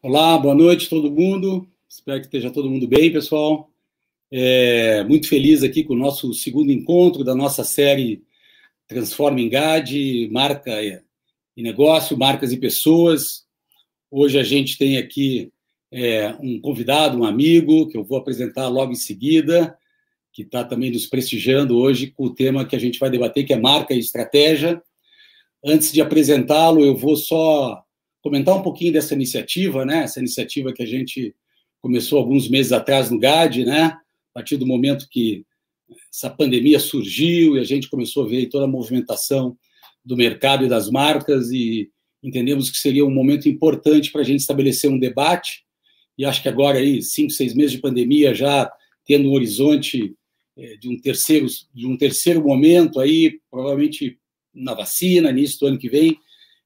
Olá, boa noite todo mundo. Espero que esteja todo mundo bem, pessoal. É, muito feliz aqui com o nosso segundo encontro da nossa série Transforma em GAD, Marca e Negócio, Marcas e Pessoas. Hoje a gente tem aqui é, um convidado, um amigo, que eu vou apresentar logo em seguida, que está também nos prestigiando hoje com o tema que a gente vai debater, que é marca e estratégia. Antes de apresentá-lo, eu vou só comentar um pouquinho dessa iniciativa, né? Essa iniciativa que a gente começou alguns meses atrás no GAD, né? A partir do momento que essa pandemia surgiu e a gente começou a ver toda a movimentação do mercado e das marcas e entendemos que seria um momento importante para a gente estabelecer um debate e acho que agora aí cinco, seis meses de pandemia já tendo um horizonte é, de um terceiro de um terceiro momento aí provavelmente na vacina início do ano que vem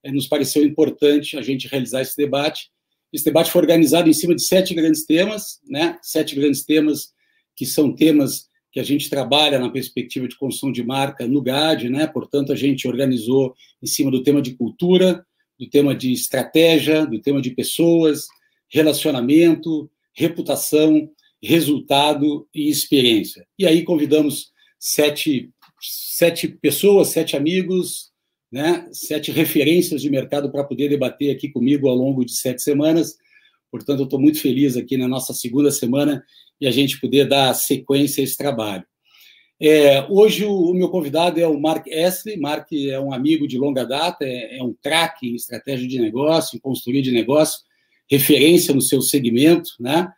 nos pareceu importante a gente realizar esse debate. Esse debate foi organizado em cima de sete grandes temas, né? Sete grandes temas que são temas que a gente trabalha na perspectiva de construção de marca no GAD, né? Portanto, a gente organizou em cima do tema de cultura, do tema de estratégia, do tema de pessoas, relacionamento, reputação, resultado e experiência. E aí convidamos sete, sete pessoas, sete amigos, né, sete referências de mercado para poder debater aqui comigo ao longo de sete semanas. Portanto, eu estou muito feliz aqui na nossa segunda semana e a gente poder dar sequência a esse trabalho. É, hoje o, o, meu convidado é o Mark Essley. Mark é um amigo de longa data, é, é um craque em estratégia de negócio, em consultoria de negócio, referência no seu segmento, né?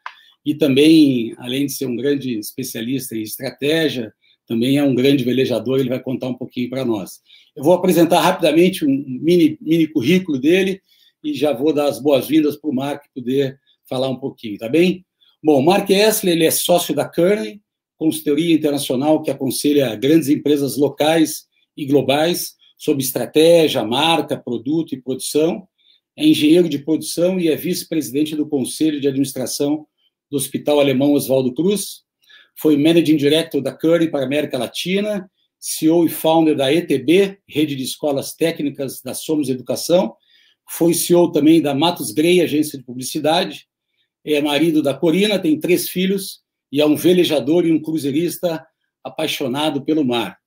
E também, além de ser um grande especialista em estratégia, também é um grande velejador, ele vai contar um pouquinho para nós. Eu vou apresentar rapidamente um mini, mini currículo dele e já vou dar as boas-vindas para o Mark poder falar um pouquinho, tá bem? Bom, Mark Essler, ele é sócio da Kearney, consultoria internacional que aconselha grandes empresas locais e globais sobre estratégia, marca, produto e produção. É engenheiro de produção e é vice-presidente do Conselho de Administração do Hospital Alemão Oswaldo Cruz, foi Managing Director da Curry para a América Latina, CEO e founder da ETB, Rede de Escolas Técnicas da Somos Educação, foi CEO também da Matos Grey, agência de publicidade, é marido da Corina, tem três filhos e é um velejador e um cruzeirista apaixonado pelo mar.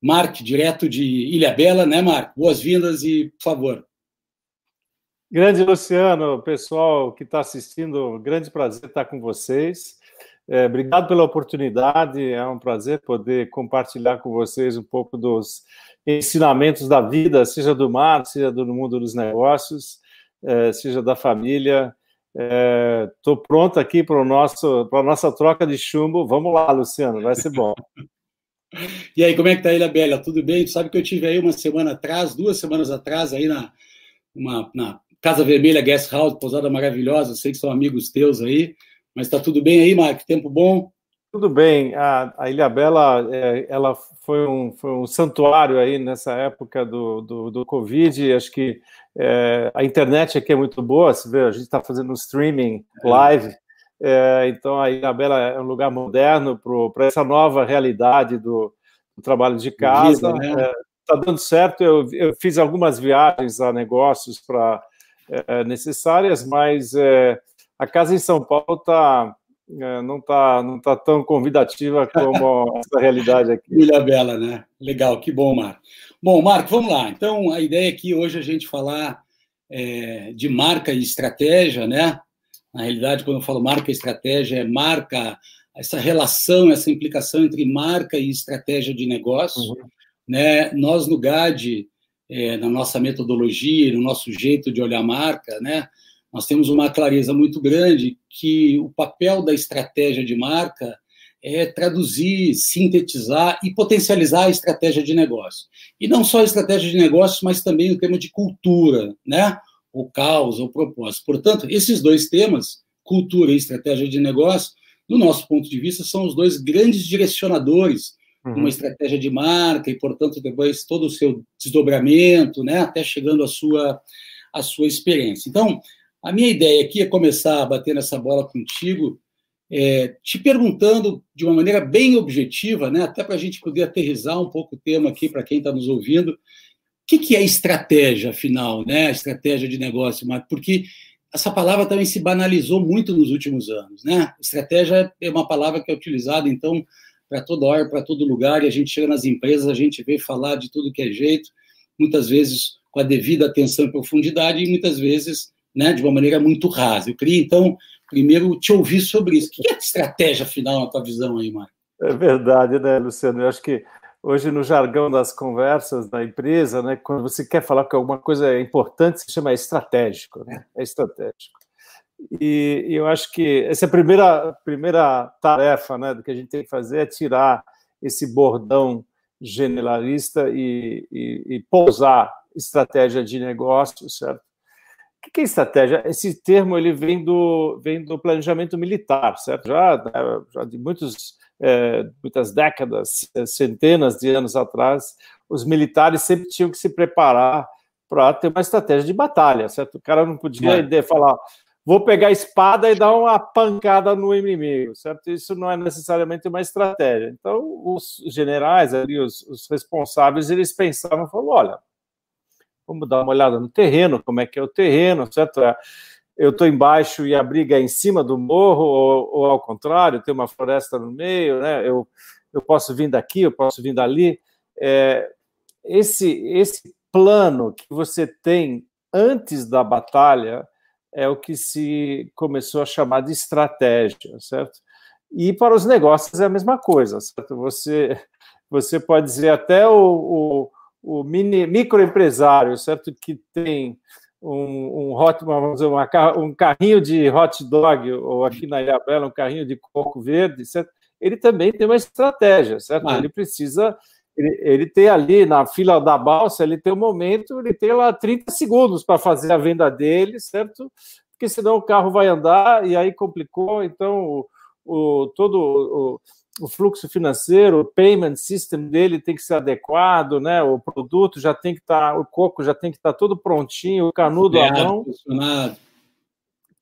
Mark, direto de Ilha Bela, né, Mark? Boas-vindas e, por favor. Grande Luciano, pessoal que está assistindo, grande prazer estar com vocês. É, obrigado pela oportunidade, é um prazer poder compartilhar com vocês um pouco dos ensinamentos da vida, seja do mar, seja do mundo dos negócios, é, seja da família. Estou é, pronto aqui para a nossa troca de chumbo. Vamos lá, Luciano, vai ser bom. E aí, como é que tá Ilha Bela? Tudo bem? Tu sabe que eu tive aí uma semana atrás, duas semanas atrás, aí na, uma, na Casa Vermelha Guest House, pousada maravilhosa, sei que são amigos teus aí. Mas está tudo bem aí, Mark? Tempo bom? Tudo bem. A, a Ilha Bela é, ela foi um, foi um santuário aí nessa época do, do, do Covid. Acho que é, a internet aqui é muito boa. Se vê, a gente está fazendo um streaming é. live. É, então a Ilha Bela é um lugar moderno para essa nova realidade do, do trabalho de casa. Está né? É, dando certo. Eu, eu, fiz algumas viagens a negócios para é, necessárias, mas a casa em São Paulo tá, é, não está não tá tão convidativa como essa realidade aqui. Ilha Bela, né? Legal, que bom, Marco. Bom, Marco, vamos lá. Então, a ideia aqui hoje é a gente falar é, de marca e estratégia, né? Na realidade, quando eu falo marca e estratégia, é marca, essa relação, essa implicação entre marca e estratégia de negócio. Uhum. Né? Nós, no GAD, é, na nossa metodologia, no nosso jeito de olhar marca, né? Nós temos uma clareza muito grande que o papel da estratégia de marca é traduzir, sintetizar e potencializar a estratégia de negócio. E não só a estratégia de negócio, mas também o tema de cultura, né? O caos, o propósito. Portanto, esses dois temas, cultura e estratégia de negócio, do nosso ponto de vista, são os dois grandes direcionadores uhum. uma estratégia de marca e, portanto, depois todo o seu desdobramento, né, até chegando à sua, à sua experiência. Então, a minha ideia aqui é começar a bater nessa bola contigo, é, te perguntando de uma maneira bem objetiva, né, até para a gente poder aterrizar um pouco o tema aqui para quem está nos ouvindo. O que, que é estratégia, afinal, né? Estratégia de negócio, Marco? Porque essa palavra também se banalizou muito nos últimos anos, né? Estratégia é uma palavra que é utilizada, então, para toda hora, para todo lugar, e a gente chega nas empresas, a gente vê falar de tudo que é jeito, muitas vezes com a devida atenção e profundidade, e muitas vezes né, de uma maneira muito rasa. Eu queria, então, primeiro te ouvir sobre isso. O que é a estratégia final na tua visão aí, Mário? É verdade, né, Luciano? Eu acho que hoje no jargão das conversas da empresa, né, quando você quer falar que alguma coisa é importante, se chama estratégico, né? É estratégico. E, e, eu acho que essa é a primeira, primeira tarefa né, do que a gente tem que fazer, é tirar esse bordão generalista e, e, e pousar estratégia de negócio, certo? O que é estratégia? Esse termo ele vem do, vem do planejamento militar, certo? Já, já de muitos é, muitas décadas, é, centenas de anos atrás, os militares sempre tinham que se preparar para ter uma estratégia de batalha, certo? O cara não podia é. falar, vou pegar a espada e dar uma pancada no inimigo, certo? Isso não é necessariamente uma estratégia. Então, os generais ali, os, os responsáveis, eles pensavam, falaram, olha, vamos dar uma olhada no terreno, como é que é o terreno, certo? É, eu estou embaixo e a briga é em cima do morro, ou, ou, ao contrário, tem uma floresta no meio, né? Eu, eu posso vir daqui, eu posso vir dali. É, esse, esse plano que você tem antes da batalha é o que se começou a chamar de estratégia, certo? E para os negócios é a mesma coisa, certo? Você, você pode dizer até o, o, o mini, microempresário, certo? Que tem um, um, hot, vamos dizer, uma, um carrinho de hot dog, ou aqui na Ilha Bela, um carrinho de coco verde, certo? ele também tem uma estratégia, certo? Ele precisa, ele, ele tem ali na fila da balsa, ele tem um momento, ele tem lá 30 segundos para fazer a venda dele, certo? Porque senão o carro vai andar e aí complicou, então o, o todo o, o fluxo financeiro, o payment system dele tem que ser adequado, né? O produto já tem que estar, tá, o coco já tem que estar tá todo prontinho, o canudo à mão,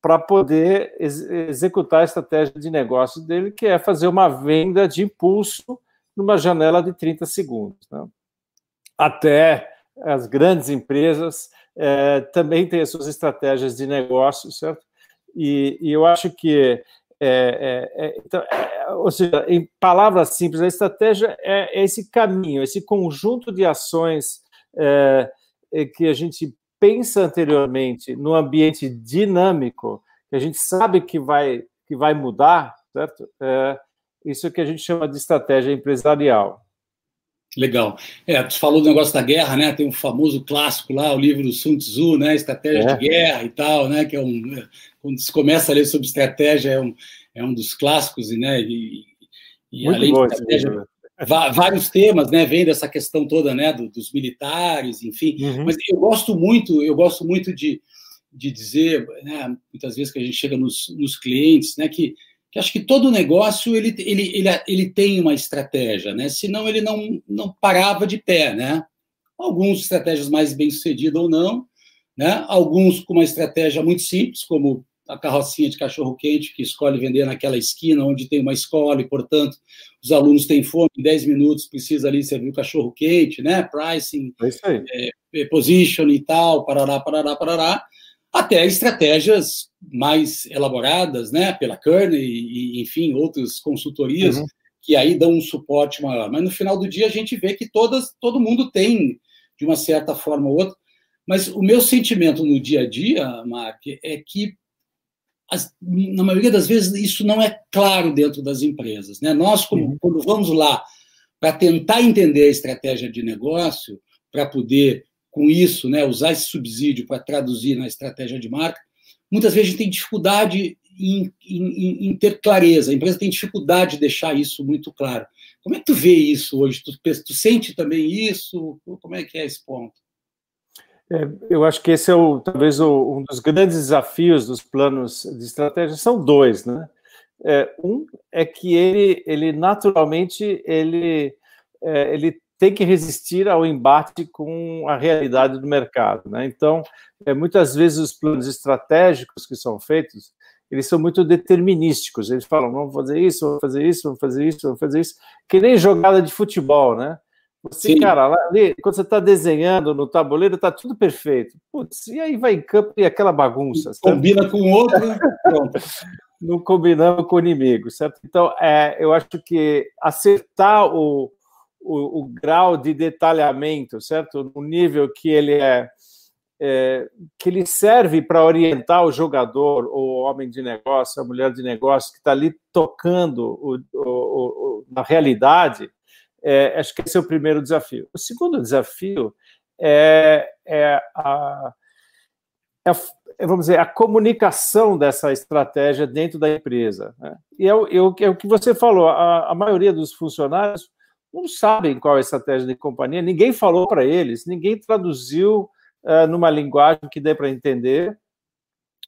para poder ex executar a estratégia de negócio dele, que é fazer uma venda de impulso numa janela de 30 segundos. Né? Até as grandes empresas é, também têm as suas estratégias de negócio, certo? E, e eu acho que é, é, é, então, é, ou seja, em palavras simples, a estratégia é, é esse caminho, esse conjunto de ações é, que a gente pensa anteriormente no ambiente dinâmico, que a gente sabe que vai, que vai mudar, certo? isso que a gente chama de estratégia empresarial. Legal. É, tu falou do negócio da guerra, né? Tem um famoso clássico lá, o livro do Sun Tzu, né? Estratégia é. de guerra e tal, né? Que é um quando se começa a ler sobre estratégia é um, é um dos clássicos, né? E, e além bom, de estratégia, vários temas, né? Vem dessa questão toda, né? Do, dos militares, enfim. Uhum. Mas eu gosto muito, eu gosto muito de, de dizer, né? Muitas vezes que a gente chega nos, nos clientes, né? Que que acho que todo negócio ele, ele, ele, ele tem uma estratégia, né? Senão ele não, não parava de pé, né? Alguns estratégias mais bem sucedidas ou não, né? Alguns com uma estratégia muito simples, como a carrocinha de cachorro quente que escolhe vender naquela esquina onde tem uma escola e, portanto, os alunos têm fome, em 10 minutos precisa ali servir o cachorro quente, né? Pricing, é é, position e tal, parará, parará, parará até estratégias mais elaboradas, né, pela Kearney e, enfim, outras consultorias, uhum. que aí dão um suporte maior. Mas no final do dia a gente vê que todas, todo mundo tem, de uma certa forma ou outra. Mas o meu sentimento no dia a dia, Mark, é que as, na maioria das vezes isso não é claro dentro das empresas. Né? Nós, como, uhum. quando vamos lá para tentar entender a estratégia de negócio, para poder com isso, né, usar esse subsídio para traduzir na estratégia de marca, muitas vezes a gente tem dificuldade em, em, em, ter clareza, a empresa tem dificuldade de deixar isso muito claro. Como é que tu vê isso hoje? Tu, tu sente também isso? Como é que é esse ponto? É, eu acho que esse é o, talvez o, um dos grandes desafios dos planos de estratégia. São dois, né? É, um é que ele, ele naturalmente ele, é, ele tem que resistir ao embate com a realidade do mercado. Né? Então, é, muitas vezes os planos estratégicos que são feitos, eles são muito determinísticos. Eles falam, vamos fazer isso, vamos fazer isso, vamos fazer isso, vamos fazer isso. Que nem jogada de futebol, né? Você, Sim. cara, ali, quando você está desenhando no tabuleiro, está tudo perfeito. Putz, e aí vai em campo e aquela bagunça. Combina certo? com outro, pronto. Não combinamos com o inimigo, certo? Então, é, eu acho que acertar o, o, o grau de detalhamento, certo? No nível que ele é, é que ele serve para orientar o jogador, o homem de negócio, a mulher de negócio que está ali tocando o, o, na realidade, é, acho que esse é o primeiro desafio. O segundo desafio é, é, a, é, é vamos dizer, a comunicação dessa estratégia dentro da empresa. Né? E é o, é, é o, que você falou, a, a maioria dos funcionários não sabem qual é a estratégia de companhia, ninguém falou para eles, ninguém traduziu uh, numa linguagem que dê para entender.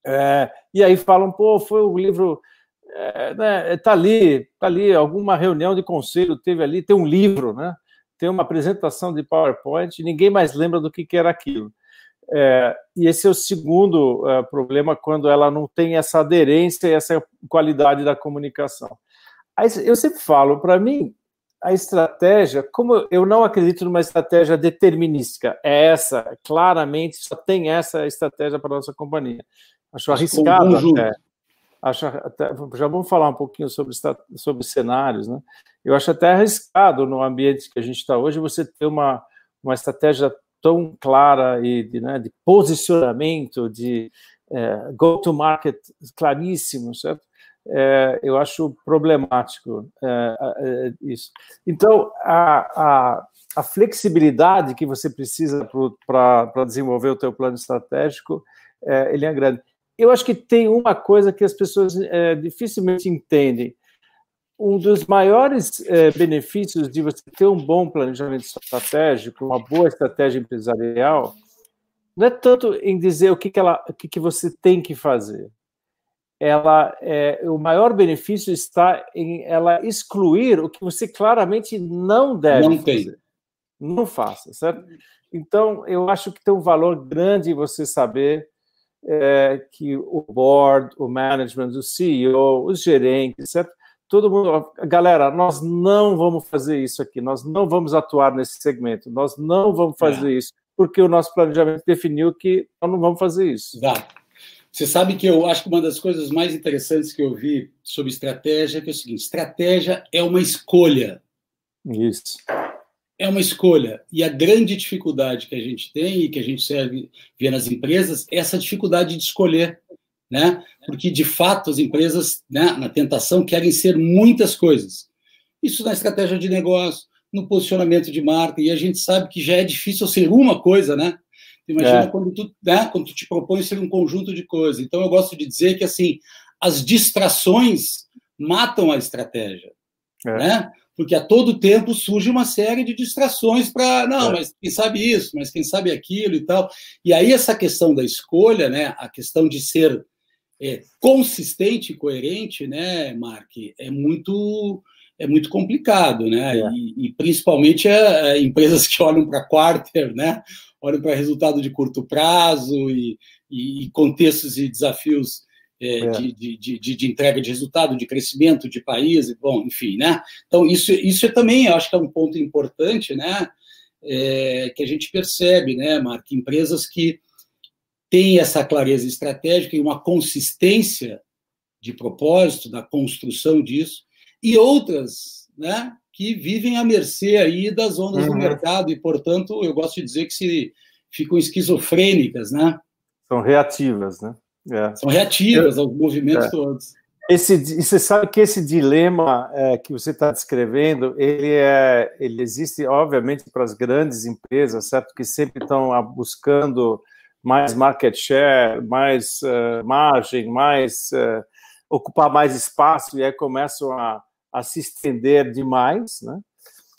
É, e aí falam, pô, foi o livro é, né, tá ali, tá ali, alguma reunião de conselho teve ali, tem um livro, né? Tem uma apresentação de PowerPoint, ninguém mais lembra do que, que era aquilo. É, e esse é o segundo problema quando ela não tem essa aderência e essa qualidade da comunicação. Aí, eu sempre falo, para mim, a estratégia, como eu não acredito numa estratégia determinística, é essa, claramente só tem essa estratégia para a nossa companhia. Acho arriscado até acho até, já vamos falar um pouquinho sobre, sobre cenários, né? Eu acho até arriscado no ambiente que a gente está hoje você ter uma, uma estratégia tão clara e de, né, de posicionamento, de é, go-to-market claríssimo, certo? É, eu acho problemático é, é isso. Então, a, a, a, flexibilidade que você precisa para desenvolver o teu plano estratégico, é, ele é grande eu acho que tem uma coisa que as pessoas é, dificilmente entendem. Um dos maiores benefícios de você ter um bom planejamento estratégico, uma boa estratégia empresarial, não é tanto em dizer o que, que, ela, o que, que você tem que fazer. Ela, é, o maior benefício está em ela excluir o que você claramente não deve não fazer. Tem. Não faça, certo? Então, eu acho que tem um valor grande você saber é, que o board, o management, o CEO, os gerentes, certo? Todo mundo, galera, nós não vamos fazer isso aqui, nós não vamos atuar nesse segmento, nós não vamos fazer é. isso, porque o nosso planejamento definiu que nós não vamos fazer isso. Exato. Você sabe que eu acho que uma das coisas mais interessantes que eu vi sobre estratégia é, é o seguinte: estratégia é uma escolha. Isso é uma escolha. E a grande dificuldade que a gente tem e que a gente serve, vê nas empresas é essa dificuldade de escolher. Né? Porque, de fato, as empresas, né, na tentação, querem ser muitas coisas. Isso na estratégia de negócio, no posicionamento de marca, e a gente sabe que já é difícil ser uma coisa, né? Imagina é. quando, tu, né, quando tu te propõe ser um conjunto de coisas. Então, eu gosto de dizer que, assim, as distrações matam a estratégia. É. Né? porque a todo tempo surge uma série de distrações para, não, é. mas quem sabe isso, mas quem sabe aquilo e tal. E aí essa questão da escolha, né, a questão de ser é, consistente e coerente, né, Mark, é muito é muito complicado, né? É. E, e, principalmente é, é empresas que olham para quarter, né? Olham para resultado de curto prazo e, e, contextos e desafios é, é. De, de, de, de, entrega de resultado, de crescimento de país, bom, enfim, né? Então, isso, isso é também, eu acho que é um ponto importante, né? É, que a gente percebe, né, Mark? Empresas que têm essa clareza estratégica e uma consistência de propósito, da construção disso, e outras, né, que vivem à mercê aí das ondas uhum. do mercado, e, portanto, eu gosto de dizer que se ficam esquizofrênicas, né? São reativas, né? É. São reativas aos movimentos é. todos. Esse, você sabe que esse dilema é, que você está descrevendo, ele, é, ele existe, obviamente, para as grandes empresas, certo? Que sempre estão buscando mais market share, mais uh, margem, mais uh, ocupar mais espaço e aí começam a, a se estender demais, né?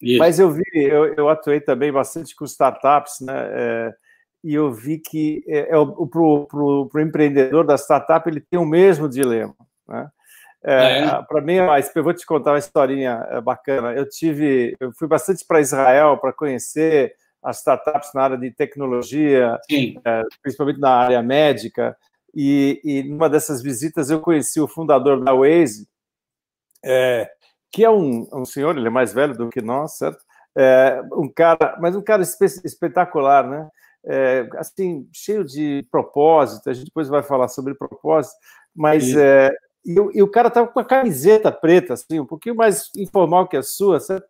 Isso. Mas eu vi, eu, eu, atuei também bastante com startups, né? É, e eu vi que é, é para o empreendedor da startup ele tem o mesmo dilema. Né? É, é. Para mim, eu vou te contar uma historinha é, bacana. Eu tive, eu fui bastante para Israel para conhecer as startups na área de tecnologia, é, principalmente na área médica. E, e numa dessas visitas eu conheci o fundador da Waze, é, que é um, um senhor, ele é mais velho do que nós, certo? É, um cara, mas um cara espetacular, né? É, assim, cheio de propósito. A gente depois vai falar sobre propósito, mas é, e, e, o cara estava com uma camiseta preta, assim, um pouquinho mais informal que a sua, certo?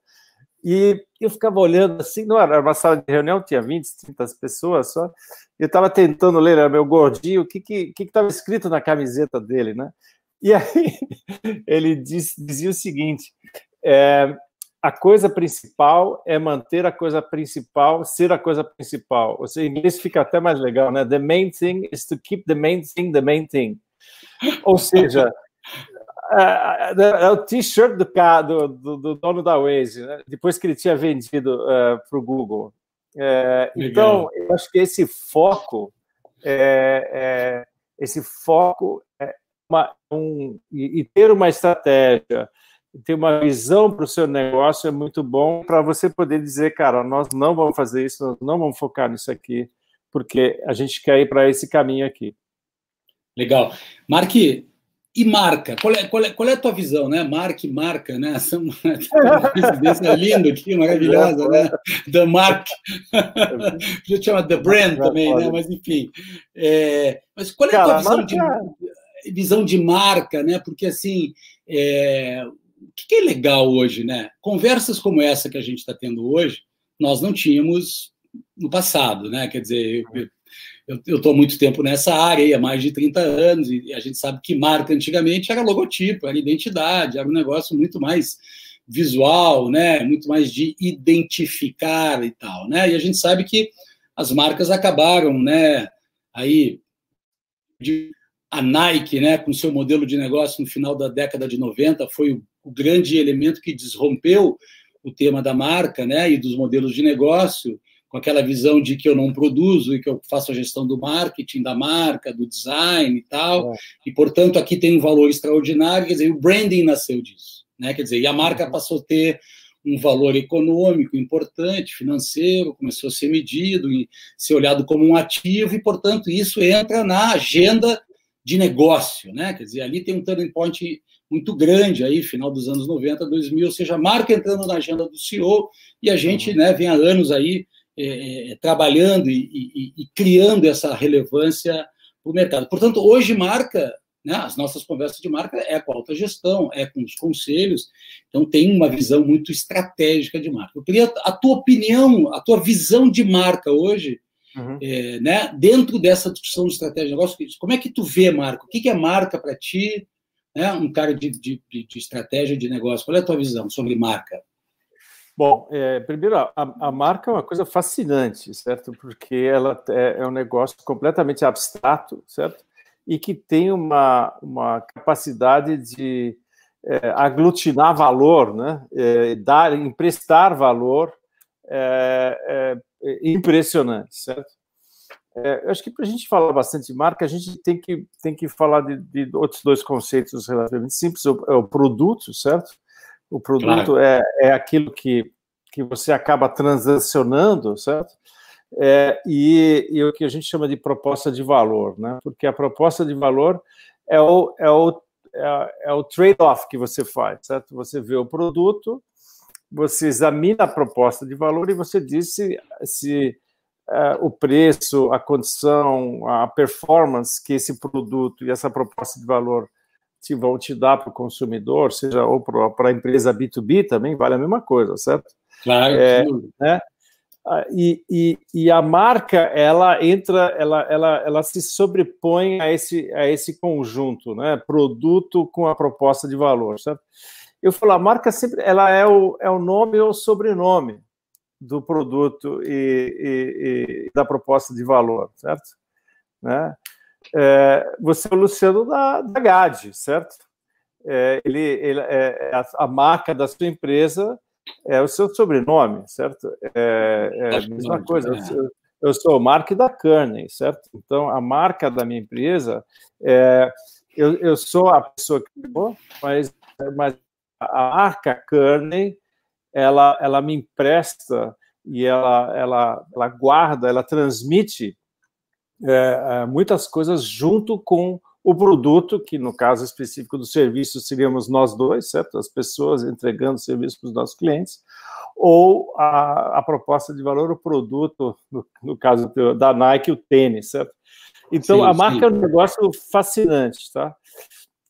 E eu ficava olhando assim, não era uma sala de reunião, tinha 20, 30 pessoas só. Eu estava tentando ler, era meu gordinho, o que estava que, que, que escrito na camiseta dele, né? E aí ele diz, dizia o seguinte: é, a coisa principal é manter a coisa principal ser a coisa principal. Ou seja, em inglês fica até mais legal, né? The main thing is to keep the main thing the main thing. Ou seja, é, é, é o t-shirt do, do, do, do, dono da Waze, né? depois que ele tinha vendido uh, para o Google. É, então, eu acho que esse foco, é, esse foco é uma, um, e, e ter uma estratégia, ter uma visão para o seu negócio é muito bom para você poder dizer, cara, nós não vamos fazer isso, nós não vamos focar nisso aqui, porque a gente quer ir para esse caminho aqui. Legal. Mark, e marca? Qual é, qual, é, qual é a tua visão, né? Marca e marca, né? Essa coincidência linda aqui, maravilhosa, né? The Mark. A gente chama The Brand também, né? Mas enfim. É, mas qual é a tua visão, marca... de, visão de marca, né? Porque assim, é, o que é legal hoje, né? Conversas como essa que a gente está tendo hoje, nós não tínhamos no passado, né? Quer dizer, eu, estou muito tempo nessa área, há mais de 30 anos, e a gente sabe que marca antigamente era logotipo, era identidade, era um negócio muito mais visual, né, muito mais de identificar e tal, né? E a gente sabe que as marcas acabaram, né, aí de, a Nike, né, com seu modelo de negócio no final da década de 90 foi o, o grande elemento que desrompeu o tema da marca, né, e dos modelos de negócio com aquela visão de que eu não produzo e que eu faço a gestão do marketing, da marca, do design e tal, é. e portanto aqui tem um valor extraordinário, quer dizer, o branding nasceu disso, né? Quer dizer, e a marca uhum. passou a ter um valor econômico importante, financeiro, começou a ser medido e ser olhado como um ativo, e portanto isso entra na agenda de negócio, né? Quer dizer, ali tem um turning point muito grande aí, final dos anos 90, 2000, ou seja, a marca entrando na agenda do CEO, e a gente, uhum. né, vem há anos aí é, é, trabalhando e, e, e, criando essa relevância para o mercado. Portanto, hoje marca, né, as nossas conversas de marca é com a alta gestão, é com os conselhos, então tem uma visão muito estratégica de marca. Eu queria a tua opinião, a tua visão de marca hoje, uhum. é, né, dentro dessa discussão de estratégia de negócio, como é que tu vê marca? O que é marca para ti? Né, um cara de, de, de estratégia de negócio, qual é a tua visão sobre marca? Bom, é, primeiro, a, a, marca é uma coisa fascinante, certo? Porque ela é, é, um negócio completamente abstrato, certo? E que tem uma, uma capacidade de é, aglutinar valor, né? É, dar, emprestar valor é, é, impressionante, certo? eu acho que para a gente falar bastante de marca, a gente tem que, tem que falar de, de outros dois conceitos relativamente simples: o, é o produto, certo? O produto claro. é, é aquilo que, que você acaba transacionando, certo? É, e, e, o que a gente chama de proposta de valor, né? Porque a proposta de valor é o, é o, é, é o trade-off que você faz, certo? Você vê o produto, você examina a proposta de valor e você diz se, se é, o preço, a condição, a performance que esse produto e essa proposta de valor se vão te dar para o consumidor, seja ou para a empresa B2B também, vale a mesma coisa, certo? Claro. É, né? Ah, e, e, e, a marca ela entra, ela, ela, ela se sobrepõe a esse, a esse conjunto, né? Produto com a proposta de valor, certo? Eu falo, a marca sempre ela é o, é o nome ou sobrenome do produto e, e, e da proposta de valor, certo? Né? É, você é o Luciano da, da GAD, certo? É, ele, ele é, é a, a, marca da sua empresa é o seu sobrenome, certo? É, é a mesma coisa. Eu, sou, eu sou o Mark da Kearney, certo? Então, a marca da minha empresa, é, eu, eu sou a pessoa que criou, mas, mas a marca Kearney, ela, ela me empresta e ela, ela, ela guarda, ela transmite é, é, muitas coisas junto com o produto, que no caso específico do serviço seríamos nós dois, certo? As pessoas entregando serviço para os nossos clientes, ou a, a proposta de valor, o produto, no, no caso da Nike, o tênis, certo? Então, sim, a marca sim. é um negócio fascinante, tá?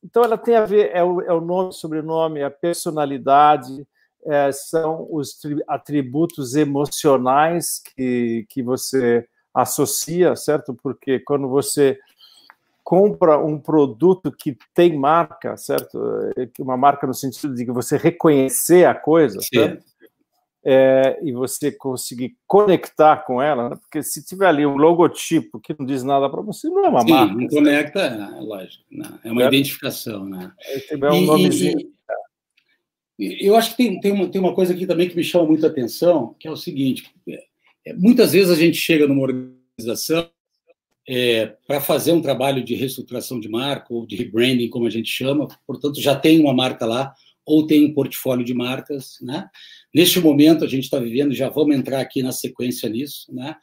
Então, ela tem a ver, é o, é o nome, sobrenome, a personalidade, é, são os atributos emocionais que, que você associa, certo? Porque quando você compra um produto que tem marca, certo? É, uma marca no sentido de que você reconhecer a coisa, certo? É, e você conseguir conectar com ela, né? porque se tiver ali um logotipo que não diz nada para você, não é uma Sim, marca. Não conecta, é, lógico, não, é uma certo? identificação, né? Tiver um e, nomezinho. E, eu acho que tem, tem, uma, tem uma coisa aqui também que me chama muita atenção, que é o seguinte: é, muitas vezes a gente chega numa organização é, para fazer um trabalho de reestruturação de marca ou de rebranding, como a gente chama, portanto, já tem uma marca lá ou tem um portfólio de marcas, né? Neste momento, a gente está vivendo, já vamos entrar aqui na sequência nisso, né?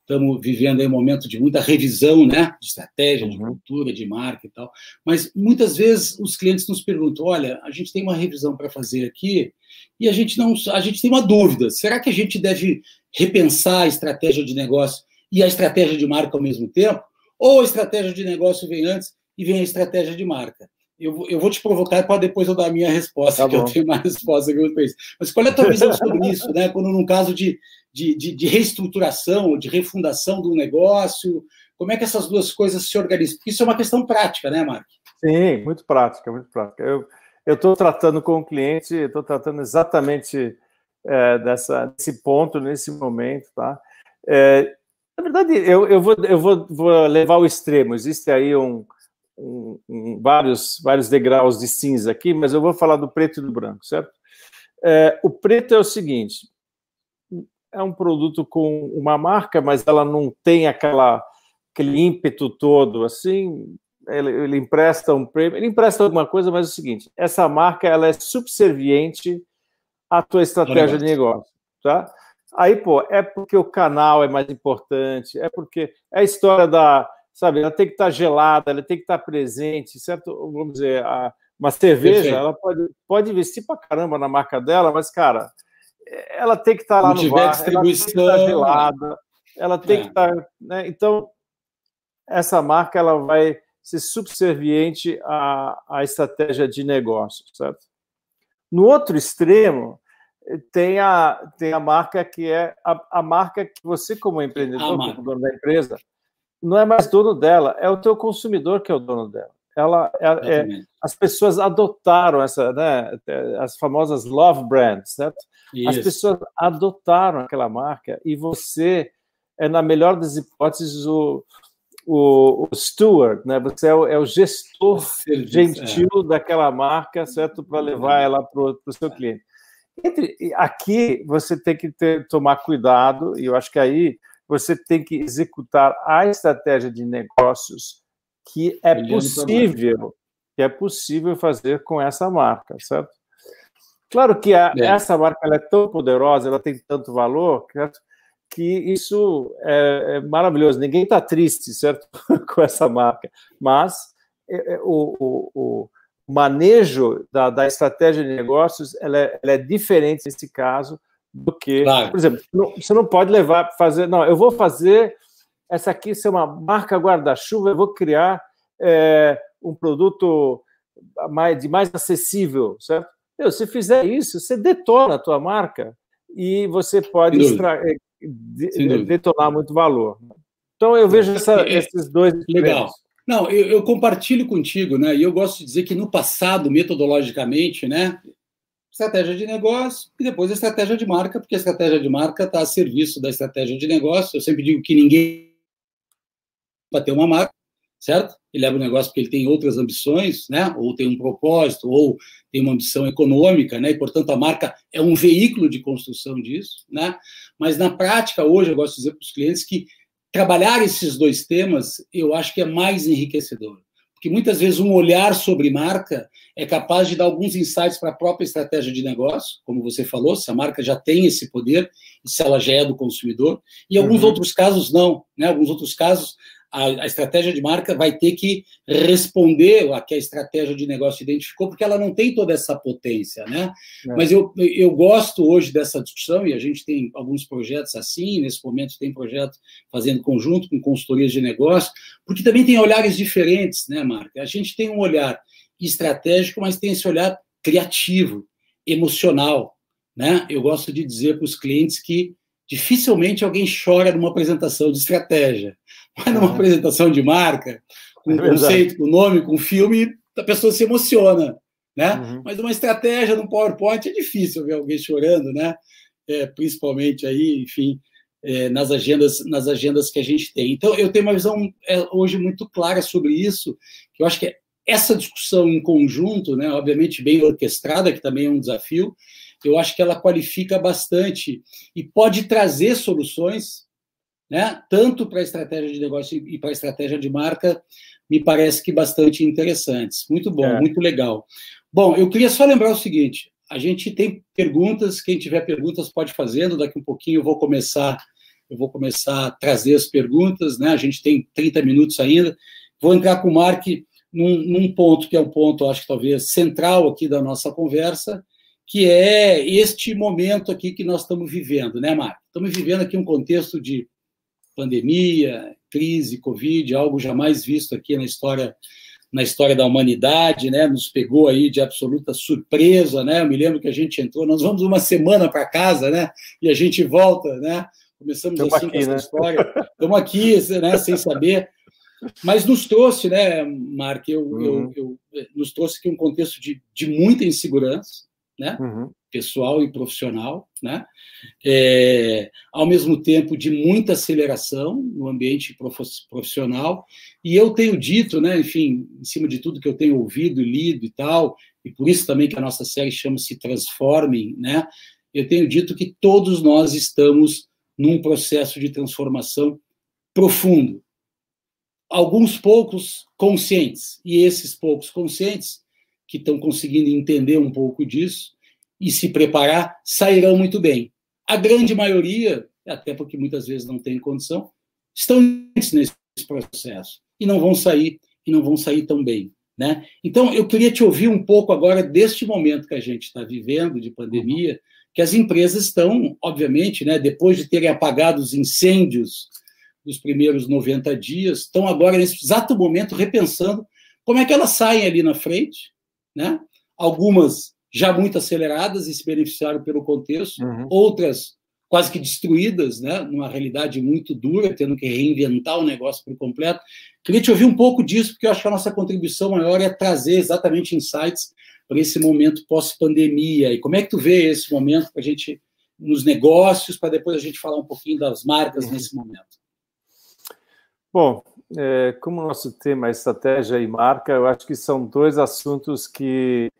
Estamos vivendo aí um momento de muita revisão, né? De estratégia, de uhum. cultura, de marca e tal. Mas muitas vezes os clientes nos perguntam: olha, a gente tem uma revisão para fazer aqui e a gente não, a gente tem uma dúvida. Será que a gente deve repensar a estratégia de negócio e a estratégia de marca ao mesmo tempo? Ou a estratégia de negócio vem antes e vem a estratégia de marca? Eu, eu vou te provocar para depois eu dar a minha resposta, tá que eu tenho mais resposta que eu penso. Mas qual é a tua visão sobre isso, né? Quando num caso de, de, de, de reestruturação, de refundação do negócio, como é que essas duas coisas se organizam? Porque isso é uma questão prática, né, Mark? Sim, muito prática, muito prática. Eu estou tratando com o cliente, estou tratando exatamente é, dessa, desse ponto, nesse momento, tá? É, na verdade, eu, eu, vou, eu vou, vou levar ao extremo. Existe aí um, um, um, vários, vários degraus de cinza aqui, mas eu vou falar do preto e do branco, certo? É, o preto é o seguinte: é um produto com uma marca, mas ela não tem aquela, aquele ímpeto todo, assim. Ele, ele empresta um prêmio, ele empresta alguma coisa, mas é o seguinte: essa marca ela é subserviente à tua estratégia de negócio, tá? Aí, pô, é porque o canal é mais importante, é porque é a história da, sabe, ela tem que estar gelada, ela tem que estar presente, certo? Vamos dizer, a, uma cerveja, Perfeito. ela pode, pode investir pra caramba na marca dela, mas, cara, ela tem que estar lá no bar, distribuição, ela tem que estar gelada, ela tem é. que estar, né? Então, essa marca, ela vai ser subserviente à, à estratégia de negócio, certo? No outro extremo, tem a, tem a marca que é a, a marca que você, como empreendedor, como dono da empresa, não é mais dono dela, é o teu consumidor que é o dono dela. Ela, é, é, as pessoas adotaram essa, né, as famosas love brands, certo? Isso. As pessoas adotaram aquela marca e você é, na melhor das hipóteses, o, o, o steward, né? Você é o, é o gestor Serviço, gentil é. daquela marca, certo? Para levar ela para o seu cliente. Entre, aqui você tem que ter, tomar cuidado, e eu acho que aí você tem que executar a estratégia de negócios que é possível, que é possível fazer com essa marca, certo? Claro que a, essa marca é tão poderosa, ela tem tanto valor, certo? que isso é, é maravilhoso. Ninguém está triste, certo, com essa marca, mas é, é, o, o, o manejo da, da estratégia de negócios ela é, ela é, diferente nesse caso do que, claro. por exemplo, você não pode levar fazer, não, eu vou fazer essa aqui ser uma marca guarda-chuva, eu vou criar é, um produto mais, de mais acessível, certo? Eu, se fizer isso, você detona a tua marca e você pode é, de, detonar muito valor. Então eu vejo essa, é, esses dois. Legal. Não, eu, eu, compartilho contigo, né? E eu gosto de dizer que no passado, metodologicamente, né? Estratégia de negócio e depois a estratégia de marca, porque a estratégia de marca está a serviço da estratégia de negócio. Eu sempre digo que ninguém para ter uma marca, certo? Ele leva o negócio porque ele tem outras ambições, né? Ou tem um propósito, ou tem uma ambição econômica, né? E portanto a marca é um veículo de construção disso, né? Mas na prática hoje eu gosto de dizer para os clientes que trabalhar esses dois temas, eu acho que é mais enriquecedor. Porque muitas vezes um olhar sobre marca é capaz de dar alguns insights para a própria estratégia de negócio, como você falou, se a marca já tem esse poder, se ela já é do consumidor, e em alguns uhum. outros casos não. Né? Alguns outros casos, a, a, estratégia de marca vai ter que responder a que a estratégia de negócio identificou, porque ela não tem toda essa potência, né? É. Mas eu, eu gosto hoje dessa discussão, e a gente tem alguns projetos assim, nesse momento tem projeto fazendo conjunto com consultorias de negócio, porque também tem olhares diferentes, né, Marca? A gente tem um olhar estratégico, mas tem esse olhar criativo, emocional, né? Eu gosto de dizer para os clientes que dificilmente alguém chora numa apresentação de estratégia. Mas numa apresentação de marca, com é conceito, com nome, com filme, a pessoa se emociona, né? Uhum. Mas uma estratégia no PowerPoint é difícil ver alguém chorando, né? É, principalmente aí, enfim, é, nas agendas nas agendas que a gente tem. Então, eu tenho uma visão é, hoje muito clara sobre isso, que eu acho que essa discussão em conjunto, né, obviamente bem orquestrada, que também é um desafio, eu acho que ela qualifica bastante e pode trazer soluções né? tanto para a estratégia de negócio e para a estratégia de marca, me parece que bastante interessantes. Muito bom, é. muito legal. Bom, eu queria só lembrar o seguinte: a gente tem perguntas, quem tiver perguntas pode fazendo, daqui um pouquinho eu vou começar, eu vou começar a trazer as perguntas, né? A gente tem 30 minutos ainda. Vou entrar com o Mark num, num ponto que é um ponto, acho que talvez central aqui da nossa conversa, que é este momento aqui que nós estamos vivendo, né, Mark? Estamos vivendo aqui um contexto de pandemia, crise, Covid, algo jamais visto aqui na história na história da humanidade, né? Nos pegou aí de absoluta surpresa, né? Eu me lembro que a gente entrou, nós vamos uma semana para casa, né? E a gente volta, né? Começamos Estamos assim aqui, com essa né? história. Estamos aqui, né? Sem saber. Mas nos trouxe, né, Mark? Eu, uhum. eu, eu, nos trouxe aqui um contexto de, de muita insegurança, né? Uhum pessoal e profissional, né? É, ao mesmo tempo de muita aceleração no ambiente profissional. E eu tenho dito, né, enfim, em cima de tudo que eu tenho ouvido, lido e tal, e por isso também que a nossa série chama-se Transforming, né? Eu tenho dito que todos nós estamos num processo de transformação profundo. Alguns poucos conscientes, e esses poucos conscientes que estão conseguindo entender um pouco disso, e se preparar, sairão muito bem. A grande maioria, até porque muitas vezes não tem condição, estão nesse processo e não vão sair e não vão sair tão bem. Né? Então, eu queria te ouvir um pouco agora deste momento que a gente está vivendo de pandemia, que as empresas estão, obviamente, né, depois de terem apagado os incêndios dos primeiros 90 dias, estão agora, nesse exato momento, repensando como é que elas saem ali na frente. Né? Algumas já muito aceleradas e se beneficiaram pelo contexto, uhum. outras quase que destruídas, né, numa realidade muito dura, tendo que reinventar o negócio por completo. Queria te ouvir um pouco disso, porque eu acho que a nossa contribuição maior é trazer exatamente insights para esse momento pós-pandemia. E como é que tu vê esse momento para a gente nos negócios, para depois a gente falar um pouquinho das marcas uhum. nesse momento? Bom, é, como o nosso tema é estratégia e marca, eu acho que são dois assuntos que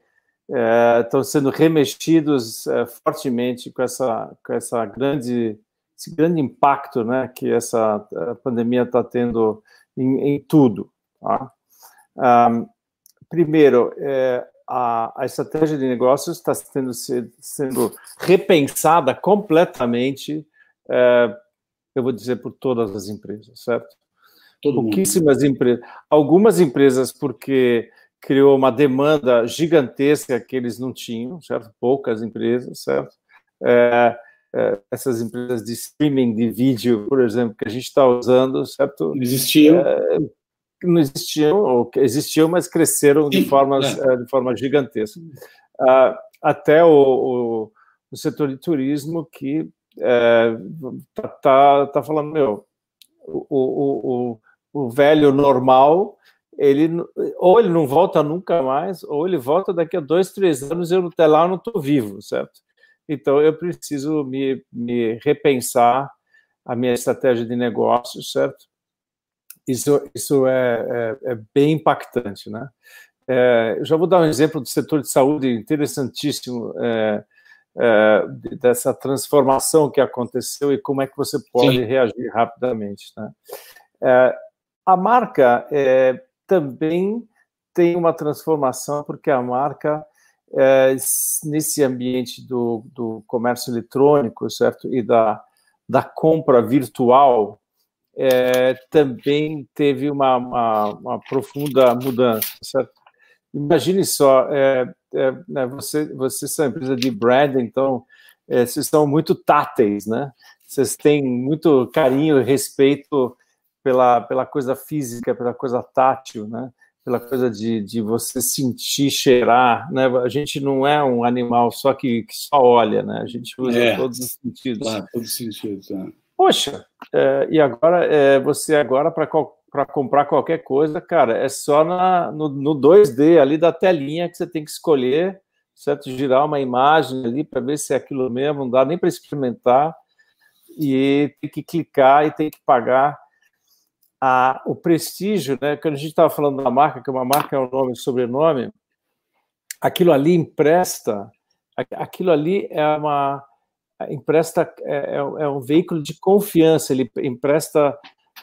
é, estão sendo remexidos é, fortemente com essa, com essa grande, esse grande impacto né, que essa pandemia está tendo em, em tudo. Tá? Um, primeiro, é, a, a, estratégia de negócios está sendo, sendo repensada completamente, é, eu vou dizer, por todas as empresas, certo? Todo Pouquíssimas empresas. Algumas empresas, porque criou uma demanda gigantesca que eles não tinham, certo? Poucas empresas, certo? É, é, essas empresas de streaming de vídeo, por exemplo, que a gente está usando, certo? Não existiam. É, não existiam, ou existiam, mas cresceram de, formas, é. É, de forma gigantesca. Ah, até o, o, o, setor de turismo que está é, tá, tá falando, meu, o, o, o velho normal ele ou ele não volta nunca mais, ou ele volta daqui a dois, três anos e eu até lá não estou vivo, certo? Então eu preciso me, me, repensar a minha estratégia de negócio, certo? Isso, isso é, é, é bem impactante, né? É, eu já vou dar um exemplo do setor de saúde interessantíssimo é, é, dessa transformação que aconteceu e como é que você pode Sim. reagir rapidamente, né? A marca é, também tem uma transformação, porque a marca, é, nesse ambiente do, do comércio eletrônico, certo? E da, da compra virtual, é, também teve uma, uma, uma, profunda mudança, certo? Imagine só, é, é, né, você, vocês são empresa de branding, então é, vocês são muito táteis, né? Vocês têm muito carinho e respeito pela, pela coisa física, pela coisa tátil, né? Pela coisa de, de você sentir, cheirar, né? A gente não é um animal só que, que só olha, né? A gente usa é, todos os sentidos. Claro, todos os sentidos, é. Poxa, é, e agora, é, você agora, para para comprar qualquer coisa, cara, é só na, no, no 2D ali da telinha que você tem que escolher, certo? Girar uma imagem ali para ver se é aquilo mesmo, não dá nem para experimentar, e tem que clicar e tem que pagar a, o prestígio, né? Quando a gente estava falando da marca, que uma marca é um nome e sobrenome, aquilo ali empresta, aquilo ali é uma empresta é, é, é um veículo de confiança, ele empresta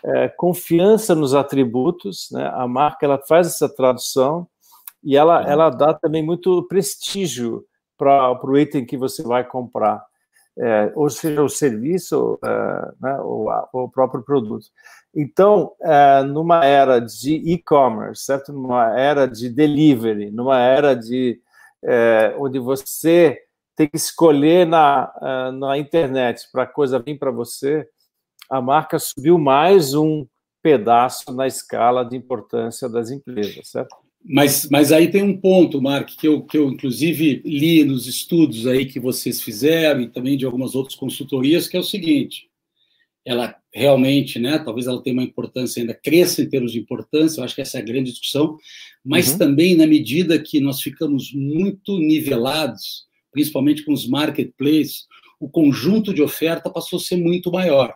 é, confiança nos atributos, né? A marca ela faz essa tradução e ela, uhum. ela dá também muito prestígio para o item que você vai comprar, é, ou seja, o serviço, é, né, ou, a, o próprio produto. Então, é, numa era de e-commerce, certo? Numa era de delivery, numa era de é, onde você tem que escolher na, na internet para a coisa vir para você, a marca subiu mais um pedaço na escala de importância das empresas, certo? Mas, mas aí tem um ponto, Mark, que eu, que eu inclusive li nos estudos aí que vocês fizeram e também de algumas outras consultorias, que é o seguinte: ela realmente, né, talvez ela tenha uma importância ainda, cresça em termos de importância, eu acho que essa é a grande discussão, mas uhum. também na medida que nós ficamos muito nivelados, principalmente com os marketplaces, o conjunto de oferta passou a ser muito maior.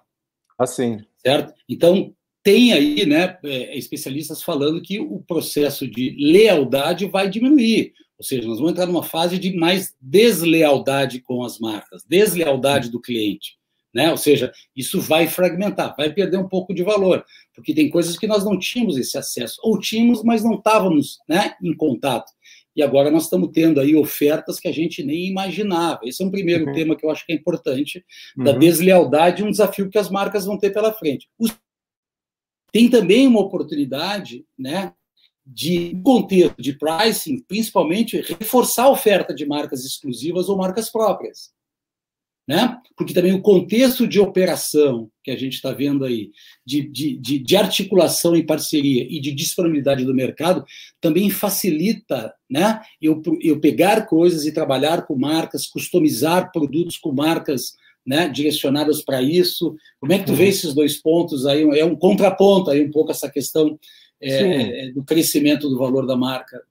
Assim. Certo? Então, tem aí né, é, especialistas falando que o processo de lealdade vai diminuir. Ou seja, nós vamos entrar numa fase de mais deslealdade com as marcas, deslealdade do cliente. Né? Ou seja, isso vai fragmentar, vai perder um pouco de valor, porque tem coisas que nós não tínhamos esse acesso, ou tínhamos, mas não estávamos né, em contato. E agora nós estamos tendo aí ofertas que a gente nem imaginava. Esse é um primeiro uhum. tema que eu acho que é importante, da uhum. deslealdade, um desafio que as marcas vão ter pela frente. Tem também uma oportunidade, né, de contexto de pricing, principalmente reforçar a oferta de marcas exclusivas ou marcas próprias né? porque também o contexto de operação que a gente está vendo aí, de, de, de, de, articulação em parceria e de disponibilidade do mercado, também facilita né? eu, eu pegar coisas e trabalhar com marcas, customizar produtos com marcas né, direcionadas para isso. Como é que tu vê uhum. esses dois pontos aí? É um contraponto aí um pouco essa questão é, é do crescimento do valor da marca.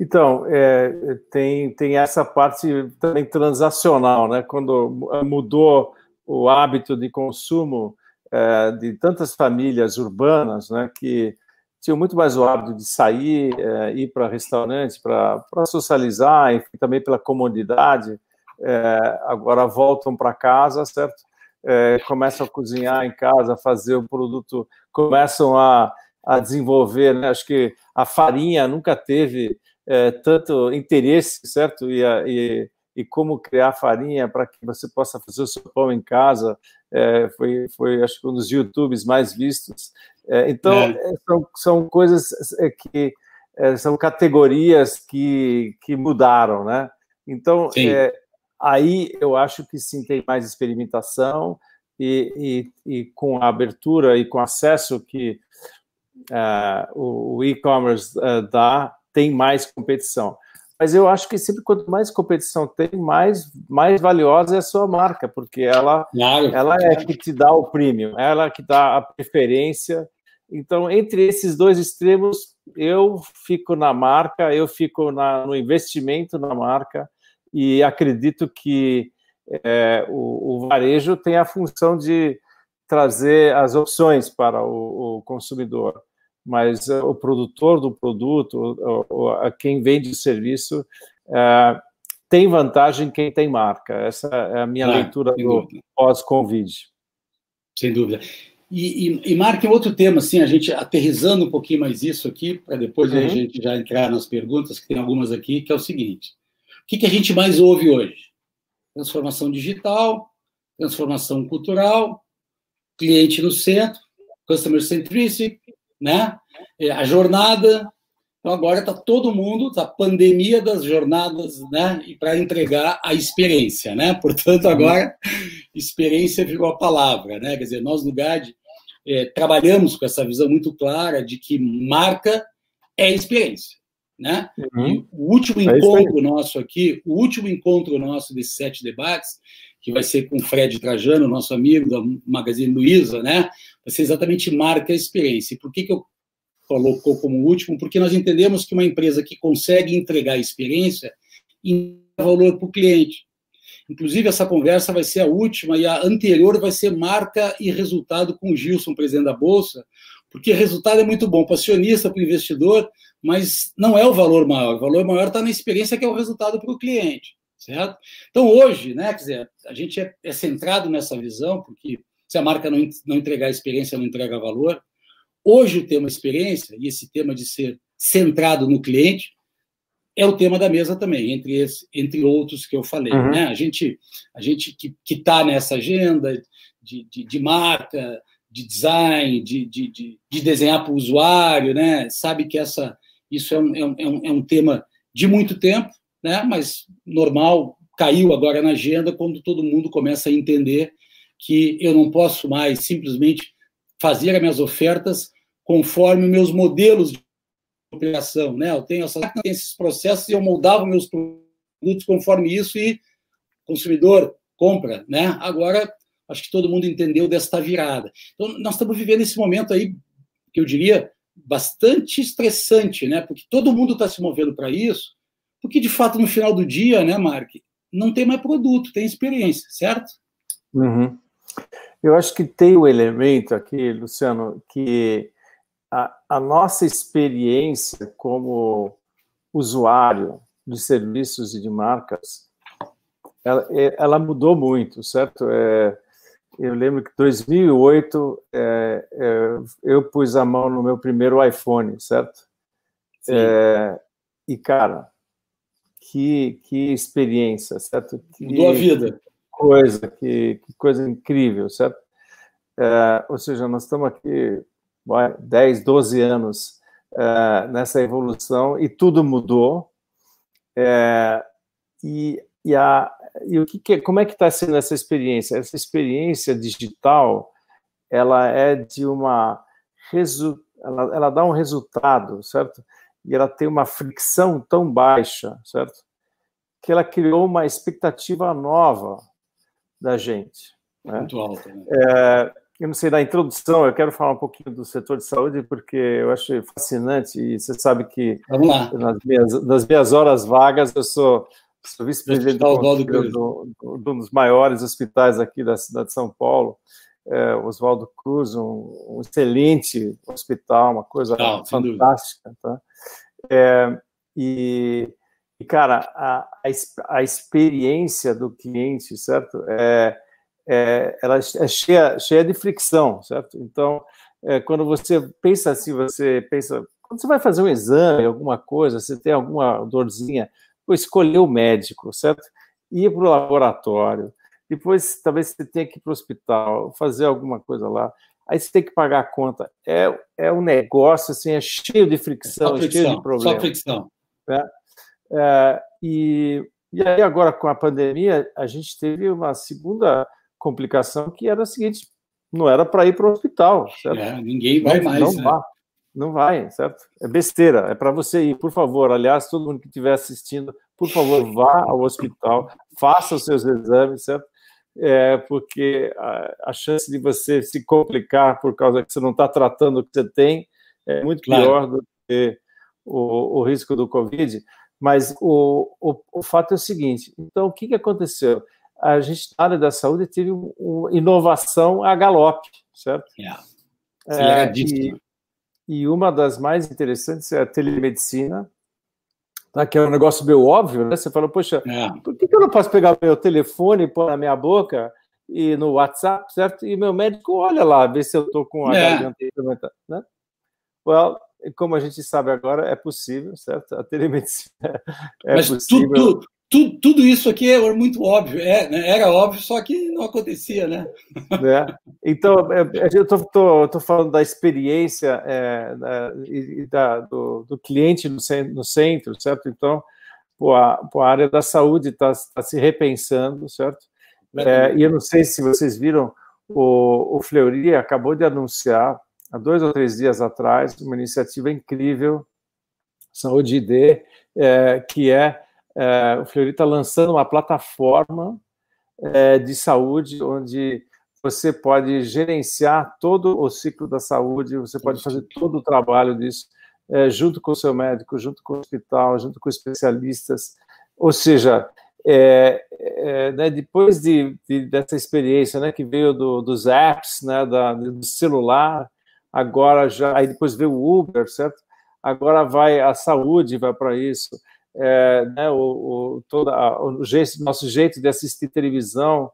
Então, é, tem, tem essa parte também transacional, né? Quando mudou o hábito de consumo é, de tantas famílias urbanas, né? Que tinham muito mais o hábito de sair, é, ir para restaurantes, para socializar, enfim, também pela comodidade. É, agora voltam para casa, certo? É, começam a cozinhar em casa, fazer o produto, começam a, a desenvolver, né? Acho que a farinha nunca teve é, tanto interesse, certo? E, e, e, como criar farinha para que você possa fazer o seu pão em casa, é, foi, foi, acho que, um dos YouTubes mais vistos. É, então, é. É, são, são coisas é, que são categorias que, que mudaram, né? Então, aí eu acho que sim, tem mais experimentação e, e, e com a abertura e com acesso que uh, o, o e-commerce uh, dá, tem mais competição. Mas eu acho que sempre quanto mais competição tem, mais, mais valiosa é a sua marca, porque ela, claro, ela é que te dá o premium, ela é que dá a preferência. Então, entre esses dois extremos, eu fico na marca, eu fico na, no investimento na marca e acredito que é, o, o, varejo tem a função de trazer as opções para o, o consumidor mas uh, o produtor do produto, a quem vende o serviço, uh, tem vantagem quem tem marca. Essa é a minha ah, leitura do pós-Covid. Sem dúvida. E, e, e marque outro tema, assim, a gente aterrizando um pouquinho mais isso aqui, para depois uhum. a gente já entrar nas perguntas, que tem algumas aqui, que é o seguinte: que, que a gente mais ouve hoje? Transformação digital, transformação cultural, cliente no centro, customer centricity, né? É, a jornada. Então agora está todo mundo, tá a pandemia das jornadas, né? E para entregar a experiência, né? Portanto uhum. agora experiência virou a palavra, né? Quer dizer, nós no GAD é, trabalhamos com essa visão muito clara de que marca é experiência. Né? Uhum. o último é encontro nosso aqui, o último encontro nosso desses sete debates, que vai ser com o Fred Trajano, nosso amigo da Magazine Luiza, né? Vai ser exatamente marca a experiência. E por que, que eu colocou como último? Porque nós entendemos que uma empresa que consegue entregar experiência e valor para o cliente. Inclusive, essa conversa vai ser a última e a anterior vai ser marca e resultado com o Gilson, presidente da Bolsa, porque resultado é muito bom para o acionista, para o investidor, mas não é o valor maior. O valor maior está na experiência, que é o resultado para o cliente, certo? Então, hoje, né, quer dizer, a gente é, é centrado nessa visão, porque se a marca não, não entregar a experiência, não entrega valor. Hoje, o tema experiência, e esse tema de ser centrado no cliente, é o tema da mesa também, entre, esse, entre outros que eu falei. Uhum. Né? A gente, a gente que está nessa agenda de, de, de, marca, de design, de, de, de desenhar para o usuário, né? sabe que essa, isso é um, é, um, é um tema de muito tempo, né? mas normal, caiu agora na agenda quando todo mundo começa a entender que eu não posso mais simplesmente fazer as minhas ofertas conforme meus modelos de operação, né? Eu tenho, essa, tenho esses processos e eu moldava meus produtos conforme isso e consumidor compra, né? Agora, acho que todo mundo entendeu desta virada. Então, nós estamos vivendo esse momento aí, que eu diria, bastante estressante, né? Porque todo mundo está se movendo para isso, porque, de fato, no final do dia, né, Mark, não tem mais produto, tem experiência, certo? Uhum. Eu acho que tem o um elemento aqui, Luciano, que a, a nossa experiência como usuário de serviços e de marcas, ela, é, ela mudou muito, certo? É, eu lembro que em 2008 é, é, eu pus a mão no meu primeiro iPhone, certo? É, e, cara, que, que experiência, certo? Que Mudou a vida. Coisa, que, que coisa incrível, certo? É, ou seja, nós estamos aqui 10, 12 anos uh, nessa evolução e tudo mudou. É, e, e, a, e o que, que como é que está sendo essa experiência? Essa experiência digital, ela é de uma resu, ela, ela dá um resultado, certo? E ela tem uma fricção tão baixa, certo? Que ela criou uma expectativa nova da gente. Né? Muito alta. Né? É, eu não sei, na introdução, eu quero falar um pouquinho do setor de saúde, porque eu acho fascinante, e você sabe que nas minhas, nas minhas horas vagas eu sou, sou vice-presidente de um dos maiores hospitais aqui da cidade de São Paulo, é, Oswaldo Cruz, um, um, excelente hospital, uma coisa ah, fantástica. Tá? É, e, e, cara, a, a, a experiência do cliente, certo? É, é, ela é cheia, cheia de fricção, certo? Então, é, quando você pensa assim, você pensa, quando você vai fazer um exame, alguma coisa, você tem alguma dorzinha, escolher o médico, certo? Ir para o laboratório, depois talvez você tenha que ir para o hospital, fazer alguma coisa lá, aí você tem que pagar a conta. É, é um negócio, assim, é cheio de fricção, fricção cheio de problemas. Só fricção. Né? É, e, e aí agora, com a pandemia, a gente teve uma segunda complicação que era a seguinte: não era para ir para o hospital, certo? É, ninguém vai não, mais. Não né? vai, não vai, certo? É besteira, é para você ir, por favor. Aliás, todo mundo que estiver assistindo, por favor, vá ao hospital, faça os seus exames, certo? É, porque a, a chance de você se complicar por causa que você não está tratando o que você tem é muito claro. pior do que o, o risco do Covid. Mas o, o, o fato é o seguinte: então, o que, que aconteceu? a gente, na área da saúde, teve uma inovação a galope, certo? Yeah. É, é e, e, uma das mais interessantes é a telemedicina, tá? que é um negócio meio óbvio, né? Você fala, poxa, yeah. por que eu não posso pegar meu telefone pôr na minha boca e no WhatsApp, certo? E meu médico olha lá, vê se eu estou com a yeah. garganta, né? Well, como a gente sabe agora, é possível, certo? A telemedicina é Mas possível. Tudo, tudo, tudo isso aqui é muito óbvio, é, né? era óbvio, só que não acontecia, né? É. Então, é, é, eu estou falando da experiência é, e da, do, do, cliente no centro, no centro, certo? Então, pô, a, pô, a área da saúde está tá se repensando, certo? É, e eu não sei se vocês viram, o, o Fleury acabou de anunciar, há dois ou três dias atrás, uma iniciativa incrível, Saúde ID, é, que é é, o Fleury está lançando uma plataforma é, de saúde onde você pode gerenciar todo o ciclo da saúde, você pode fazer todo o trabalho disso, é, junto com o seu médico, junto com o hospital, junto com especialistas. Ou seja, é, é, né, depois de, de, dessa experiência né, que veio do, dos apps, né, da, do celular, agora já, aí depois veio o Uber, certo? Agora vai a saúde, vai para isso é, né, o, o, todo o jeito, nosso jeito de assistir televisão,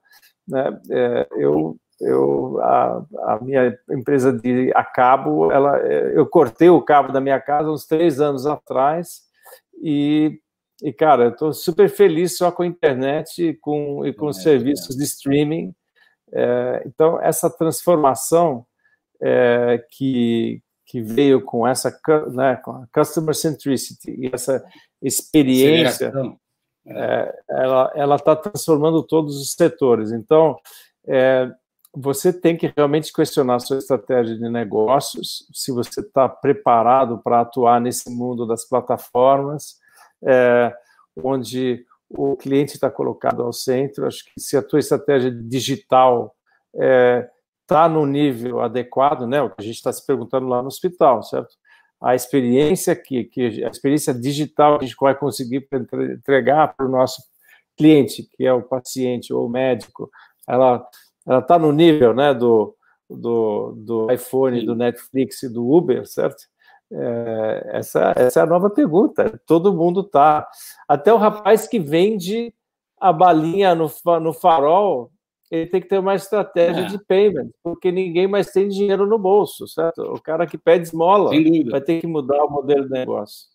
né, é, eu, eu a, a, minha empresa de a cabo, ela, é, eu cortei o cabo da minha casa uns três anos atrás e, e cara, eu estou super feliz só com a internet e com, e com é, serviços de streaming. É, então, essa transformação é, que, que veio com essa né, com a customer centricity e essa experiência, é, ela está transformando todos os setores. Então, é, você tem que realmente questionar a sua estratégia de negócios, se você está preparado para atuar nesse mundo das plataformas, é, onde o cliente está colocado ao centro. Acho que se a tua estratégia digital está é, no nível adequado, né? O que a gente está se perguntando lá no hospital, certo? A experiência que, que a experiência digital que a gente vai conseguir entregar para o nosso cliente, que é o paciente ou o médico, ela ela está no nível, né, do, do, do iPhone, do Netflix e do Uber, certo? É, essa, essa é a nova pergunta. Todo mundo está. Até o rapaz que vende a balinha no, no farol ele tem que ter uma estratégia é. de payment, porque ninguém mais tem dinheiro no bolso, certo? O cara que pede esmola vai ter que mudar o modelo de negócio.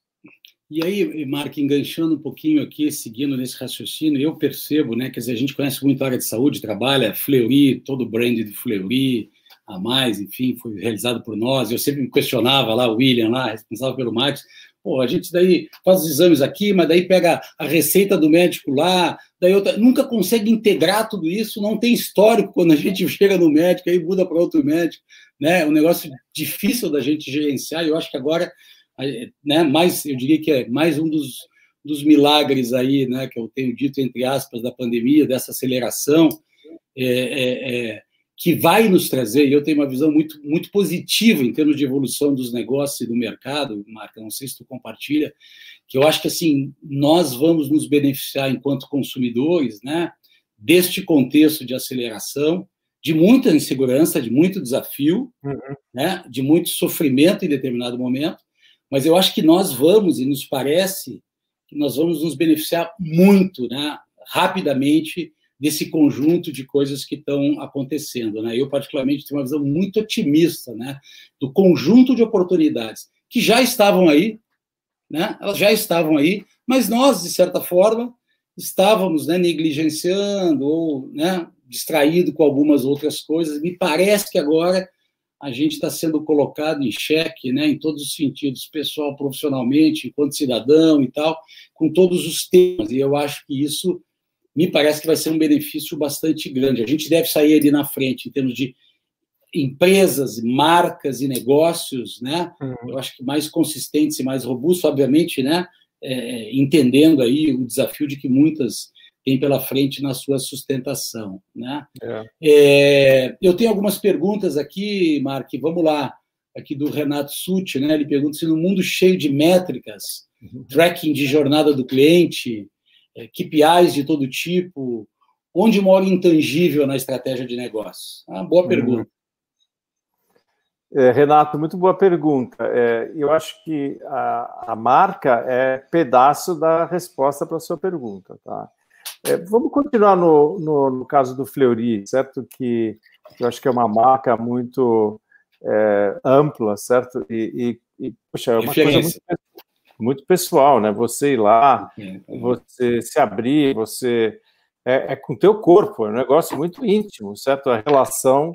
E aí, Mark, enganchando um pouquinho aqui, seguindo nesse raciocínio, eu percebo, né, quer dizer, a gente conhece muito a área de saúde, trabalha Fleury, todo o brand de Fleury, a mais, enfim, foi realizado por nós. Eu sempre me questionava lá, o William lá, responsável pelo marketing, Pô, a gente daí faz os exames aqui, mas daí pega a receita do médico lá, daí outra, nunca consegue integrar tudo isso, não tem histórico quando a gente chega no médico, aí muda para outro médico, né? Um negócio difícil da gente gerenciar, e eu acho que agora, né, mais, eu diria que é mais um dos, dos milagres aí, né, que eu tenho dito, entre aspas, da pandemia, dessa aceleração, é, é, é que vai nos trazer, e eu tenho uma visão muito, muito positiva em termos de evolução dos negócios e do mercado, Marca, não sei se tu compartilha, que eu acho que assim, nós vamos nos beneficiar enquanto consumidores, né, deste contexto de aceleração, de muita insegurança, de muito desafio, uhum. né, de muito sofrimento em determinado momento, mas eu acho que nós vamos, e nos parece que nós vamos nos beneficiar muito, né, rapidamente, desse conjunto de coisas que estão acontecendo. Né? Eu, particularmente, tenho uma visão muito otimista né? do conjunto de oportunidades que já estavam aí, né? elas já estavam aí, mas nós, de certa forma, estávamos né, negligenciando ou né, distraído com algumas outras coisas. Me parece que agora a gente está sendo colocado em xeque, né, em todos os sentidos, pessoal, profissionalmente, enquanto cidadão e tal, com todos os temas. E eu acho que isso me parece que vai ser um benefício bastante grande. A gente deve sair ali na frente em termos de empresas, marcas e negócios, né? Uhum. Eu acho que mais consistentes e mais robustos, obviamente, né? É, entendendo aí o desafio de que muitas têm pela frente na sua sustentação, né? É. É, eu tenho algumas perguntas aqui, Mark. Vamos lá, aqui do Renato Sutti, né? Ele pergunta se no mundo cheio de métricas, uhum. tracking de jornada do cliente, KPIs de todo tipo? Onde mora o intangível na estratégia de negócio? Ah, boa uhum. pergunta. É, Renato, muito boa pergunta. É, eu acho que a, a, marca é pedaço da resposta para a sua pergunta. Tá? É, vamos continuar no, no, no, caso do Fleury, certo? Que eu acho que é uma marca muito é, ampla, certo? E, e, e poxa, é uma coisa muito muito pessoal, né? Você ir lá, você se abrir, você é, é com o teu corpo, é um negócio muito íntimo, certo? A relação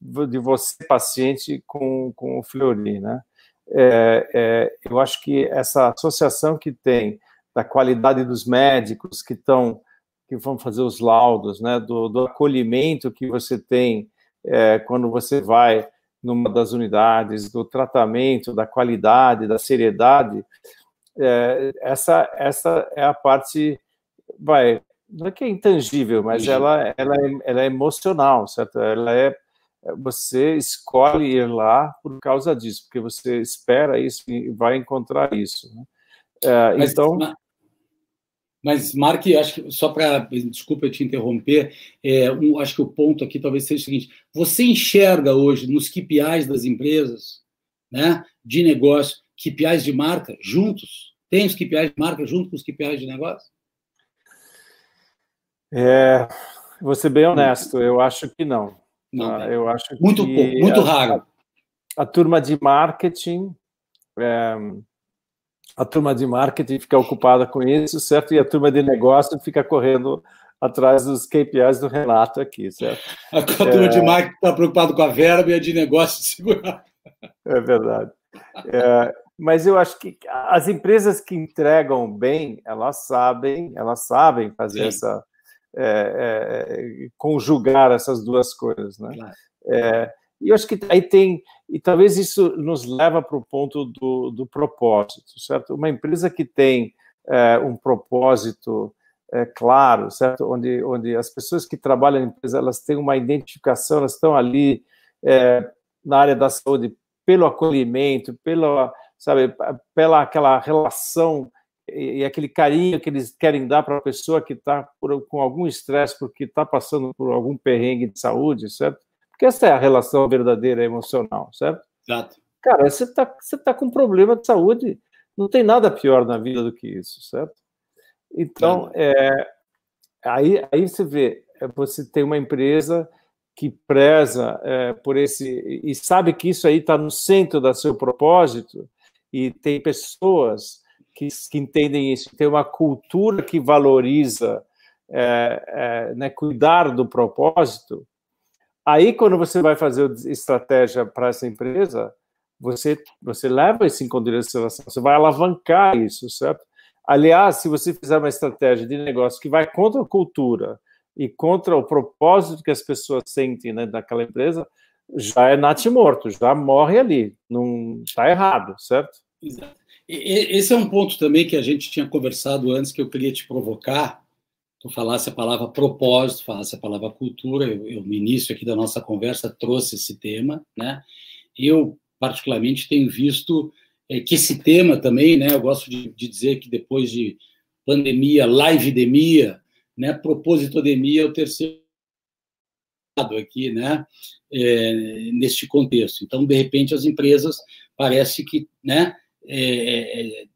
de você paciente com, com o Fleury, né? É, é, eu acho que essa associação que tem da qualidade dos médicos que estão que vão fazer os laudos, né? Do, do acolhimento que você tem é, quando você vai numa das unidades, do tratamento, da qualidade, da seriedade, é, essa, essa é a parte, vai, não é que é intangível, mas ela, ela, é, ela é emocional, certo? Ela é, você escolhe ir lá por causa disso, porque você espera isso e vai encontrar isso. Né? É, mas, então, mas, Mark, acho que só para. Desculpa eu te interromper, é, um, acho que o ponto aqui talvez seja o seguinte: você enxerga hoje nos KPIs das empresas, né, de negócio, KPIs de marca juntos? Tem os KPIs de marca junto com os KPIs de negócio? É, vou ser bem honesto, eu acho que não. não tá? Eu acho muito pouco, muito raro. A, a turma de marketing. É, a turma de marketing fica ocupada com isso, certo? E a turma de negócio fica correndo atrás dos KPIs do Renato aqui, certo? A, turma é... de marketing está preocupada com a verba e a de negócio de segurar. É verdade. É, mas eu acho que as empresas que entregam bem, elas sabem, elas sabem fazer Sim. essa é, é, conjugar essas duas coisas, né? Claro. E eu acho que aí tem, e talvez isso nos leva para o ponto do, do propósito, certo? Uma empresa que tem é, um propósito é, claro, certo? Onde, onde as pessoas que trabalham na empresa, elas têm uma identificação, elas estão ali é, na área da saúde pelo acolhimento, pela, sabe, pela aquela relação e aquele carinho que eles querem dar para a pessoa que está com algum estresse porque está passando por algum perrengue de saúde, certo? Porque essa é a relação verdadeira emocional, certo? Exato. Cara, você está você tá com um problema de saúde, não tem nada pior na vida do que isso, certo? Então, é, aí, aí você vê, é, você tem uma empresa que preza é, por esse e sabe que isso aí está no centro do seu propósito e tem pessoas que, que entendem isso, tem uma cultura que valoriza é, é, né, cuidar do propósito, Aí, quando você vai fazer estratégia para essa empresa, você, você leva isso em consideração, você vai alavancar isso, certo? Aliás, se você fizer uma estratégia de negócio que vai contra a cultura e contra o propósito que as pessoas sentem né, daquela empresa, já é natimorto, já morre ali, não está errado, certo? Exato. Esse é um ponto também que a gente tinha conversado antes que eu queria te provocar, tu falasse a palavra propósito, falasse a palavra cultura, eu, eu, no início aqui da nossa conversa trouxe esse tema, né? Eu, particularmente, tenho visto é, que esse tema também, né? Eu gosto de, de dizer que depois de pandemia, live-demia, né? Propositodemia é o terceiro aqui, né? É, neste contexto. Então, de repente, as empresas parece que, né? É, é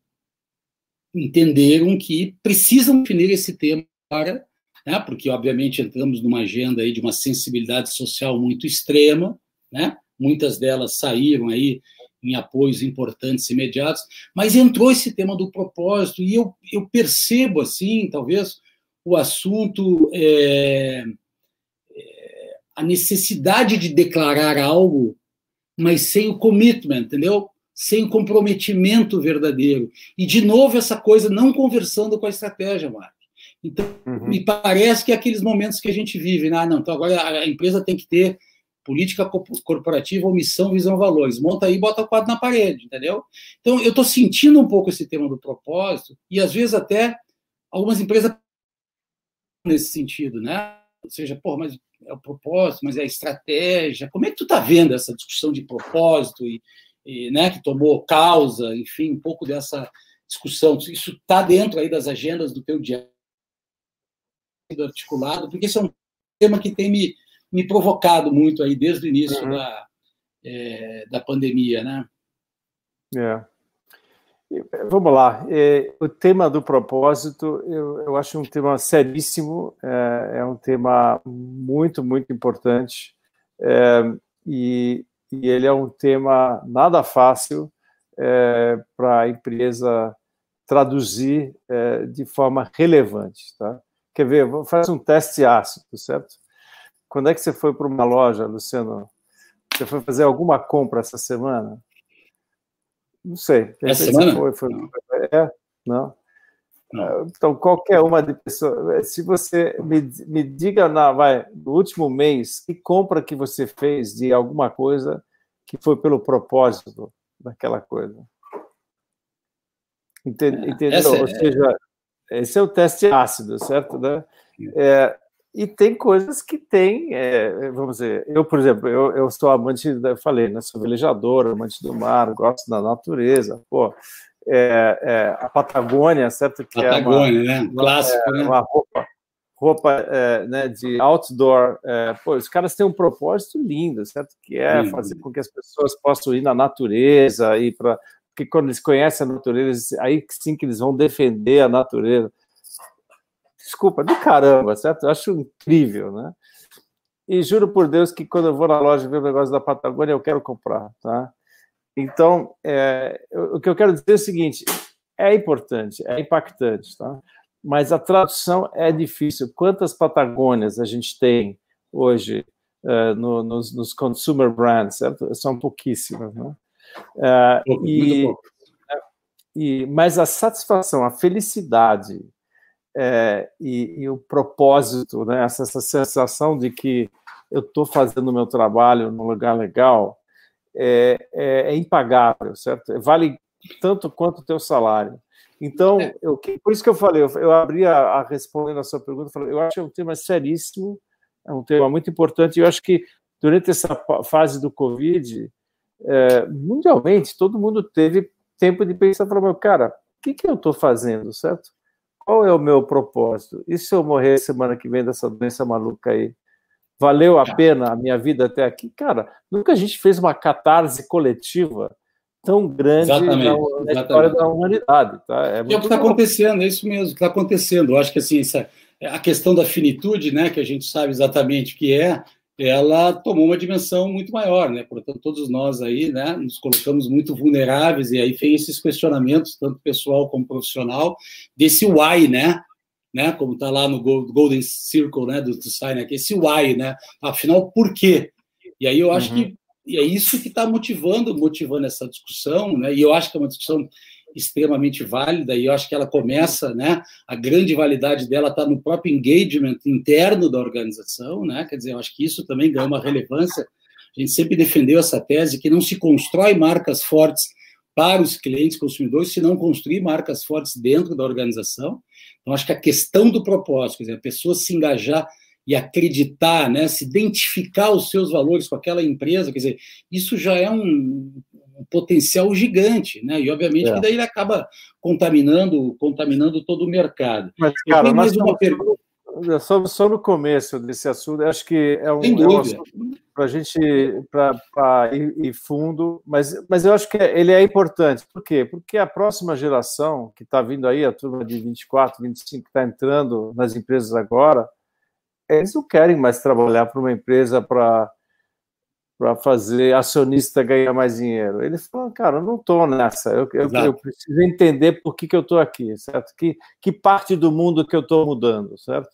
entenderam que precisam definir esse tema agora, né, porque obviamente entramos numa agenda aí de uma sensibilidade social muito extrema, né, muitas delas saíram aí em apoios importantes imediatos, mas entrou esse tema do propósito e eu, eu percebo assim, talvez o assunto é, é, a necessidade de declarar algo, mas sem o commitment, entendeu? Sem o comprometimento verdadeiro. E, de novo, essa coisa não conversando com a estratégia, Marcos. Então, uhum. me parece que é aqueles momentos que a gente vive, né? Ah, não, então agora a empresa tem que ter política corporativa, omissão, visão, valores. Monta aí e bota o quadro na parede, entendeu? Então, eu estou sentindo um pouco esse tema do propósito, e às vezes até algumas empresas nesse sentido, né? Ou seja, pô, mas é o propósito, mas é a estratégia. Como é que tu está vendo essa discussão de propósito e, e né, que tomou causa, enfim, um pouco dessa discussão? Isso está dentro aí das agendas do teu dia sido articulado, porque esse é um tema que tem me, me provocado muito aí desde o início uhum. da, é, da pandemia, né? É. Vamos lá. É, o tema do propósito, eu, eu acho um tema seríssimo, é, é um tema muito, muito importante, é, e, e, ele é um tema nada fácil é, para a empresa traduzir é, de forma relevante. Tá? Quer ver? Fazer um teste ácido, certo? Quando é que você foi para uma loja, Luciano? Você foi fazer alguma compra essa semana? Não sei. Essa semana? Foi, foi... É? Não. Não. Então, qualquer uma de pessoas. Se você me, me diga na, vai, no último mês que compra que você fez de alguma coisa que foi pelo propósito daquela coisa. É, entendeu? Essa Ou é... seja, esse é o teste ácido, certo? Né? É, e tem coisas que tem, é, vamos dizer, eu, por exemplo, eu, eu sou amante, eu falei, né, sou velejador, amante do mar, gosto da natureza, pô, é, é, a Patagônia, certo? Que Patagônia, é uma, né? Clássico, né? Uma roupa, roupa é, né, de outdoor. É, pô, os caras têm um propósito lindo, certo? Que é fazer com que as pessoas possam ir na natureza, ir para porque quando eles conhecem a natureza, aí sim que eles vão defender a natureza. Desculpa, do caramba, certo? Eu acho incrível, né? E juro por Deus que quando eu vou na loja ver o negócio da Patagônia, eu quero comprar, tá? Então, é, o que eu quero dizer é o seguinte: é importante, é impactante, tá? Mas a tradução é difícil. Quantas Patagônias a gente tem hoje uh, no, nos, nos, consumer brands, certo? São pouquíssimas, né? Uh, e, e, mas a satisfação, a felicidade é, e, e, o propósito, né? essa, essa sensação de que eu estou fazendo o meu trabalho num lugar legal, é, é, é impagável, certo? Vale tanto quanto o teu salário. Então, é. eu, por isso que eu falei, eu, eu abri a, a respondendo a sua pergunta, falei, eu acho que é um tema seríssimo, é um tema muito importante, e eu acho que durante essa fase do Covid, é, mundialmente, todo mundo teve tempo de pensar, falar, cara, o que, que eu estou fazendo, certo? Qual é o meu propósito? E se eu morrer semana que vem dessa doença maluca aí? Valeu a pena a minha vida até aqui? Cara, nunca a gente fez uma catarse coletiva tão grande exatamente, na, na exatamente. história da humanidade. Tá? É, é o que está acontecendo, é isso mesmo que está acontecendo. Eu acho que assim, essa, a questão da finitude, né, que a gente sabe exatamente o que é, ela tomou uma dimensão muito maior, né? Portanto, todos nós aí, né, nos colocamos muito vulneráveis e aí vem esses questionamentos, tanto pessoal como profissional, desse why, né? né? Como está lá no Golden Circle, né? Do, do Sign aqui, esse why, né? Afinal, por quê? E aí eu acho uhum. que e é isso que está motivando, motivando essa discussão, né? E eu acho que é uma discussão extremamente válida e eu acho que ela começa, né? A grande validade dela está no próprio engagement interno da organização, né? Quer dizer, eu acho que isso também ganha uma relevância. A gente sempre defendeu essa tese que não se constrói marcas fortes para os clientes consumidores se não construir marcas fortes dentro da organização. Então, acho que a questão do propósito, quer dizer, a pessoa se engajar e acreditar, né, se identificar os seus valores com aquela empresa, quer dizer, isso já é um, um potencial gigante, né? E obviamente é. que daí ele acaba contaminando, contaminando todo o mercado. Mas, cara, mas uma pergunta só, só no começo desse assunto, acho que é um, é um para a gente para ir, ir, fundo, mas, mas eu acho que ele é importante. Por quê? Porque a próxima geração que está vindo aí, a turma de 24, 25 que está entrando nas empresas agora, eles não querem mais trabalhar para uma empresa para para fazer acionista ganhar mais dinheiro. Eles falam, cara, eu não estou nessa, eu, eu, eu, preciso entender por que, que eu estou aqui, certo? Que, que parte do mundo que eu estou mudando, certo?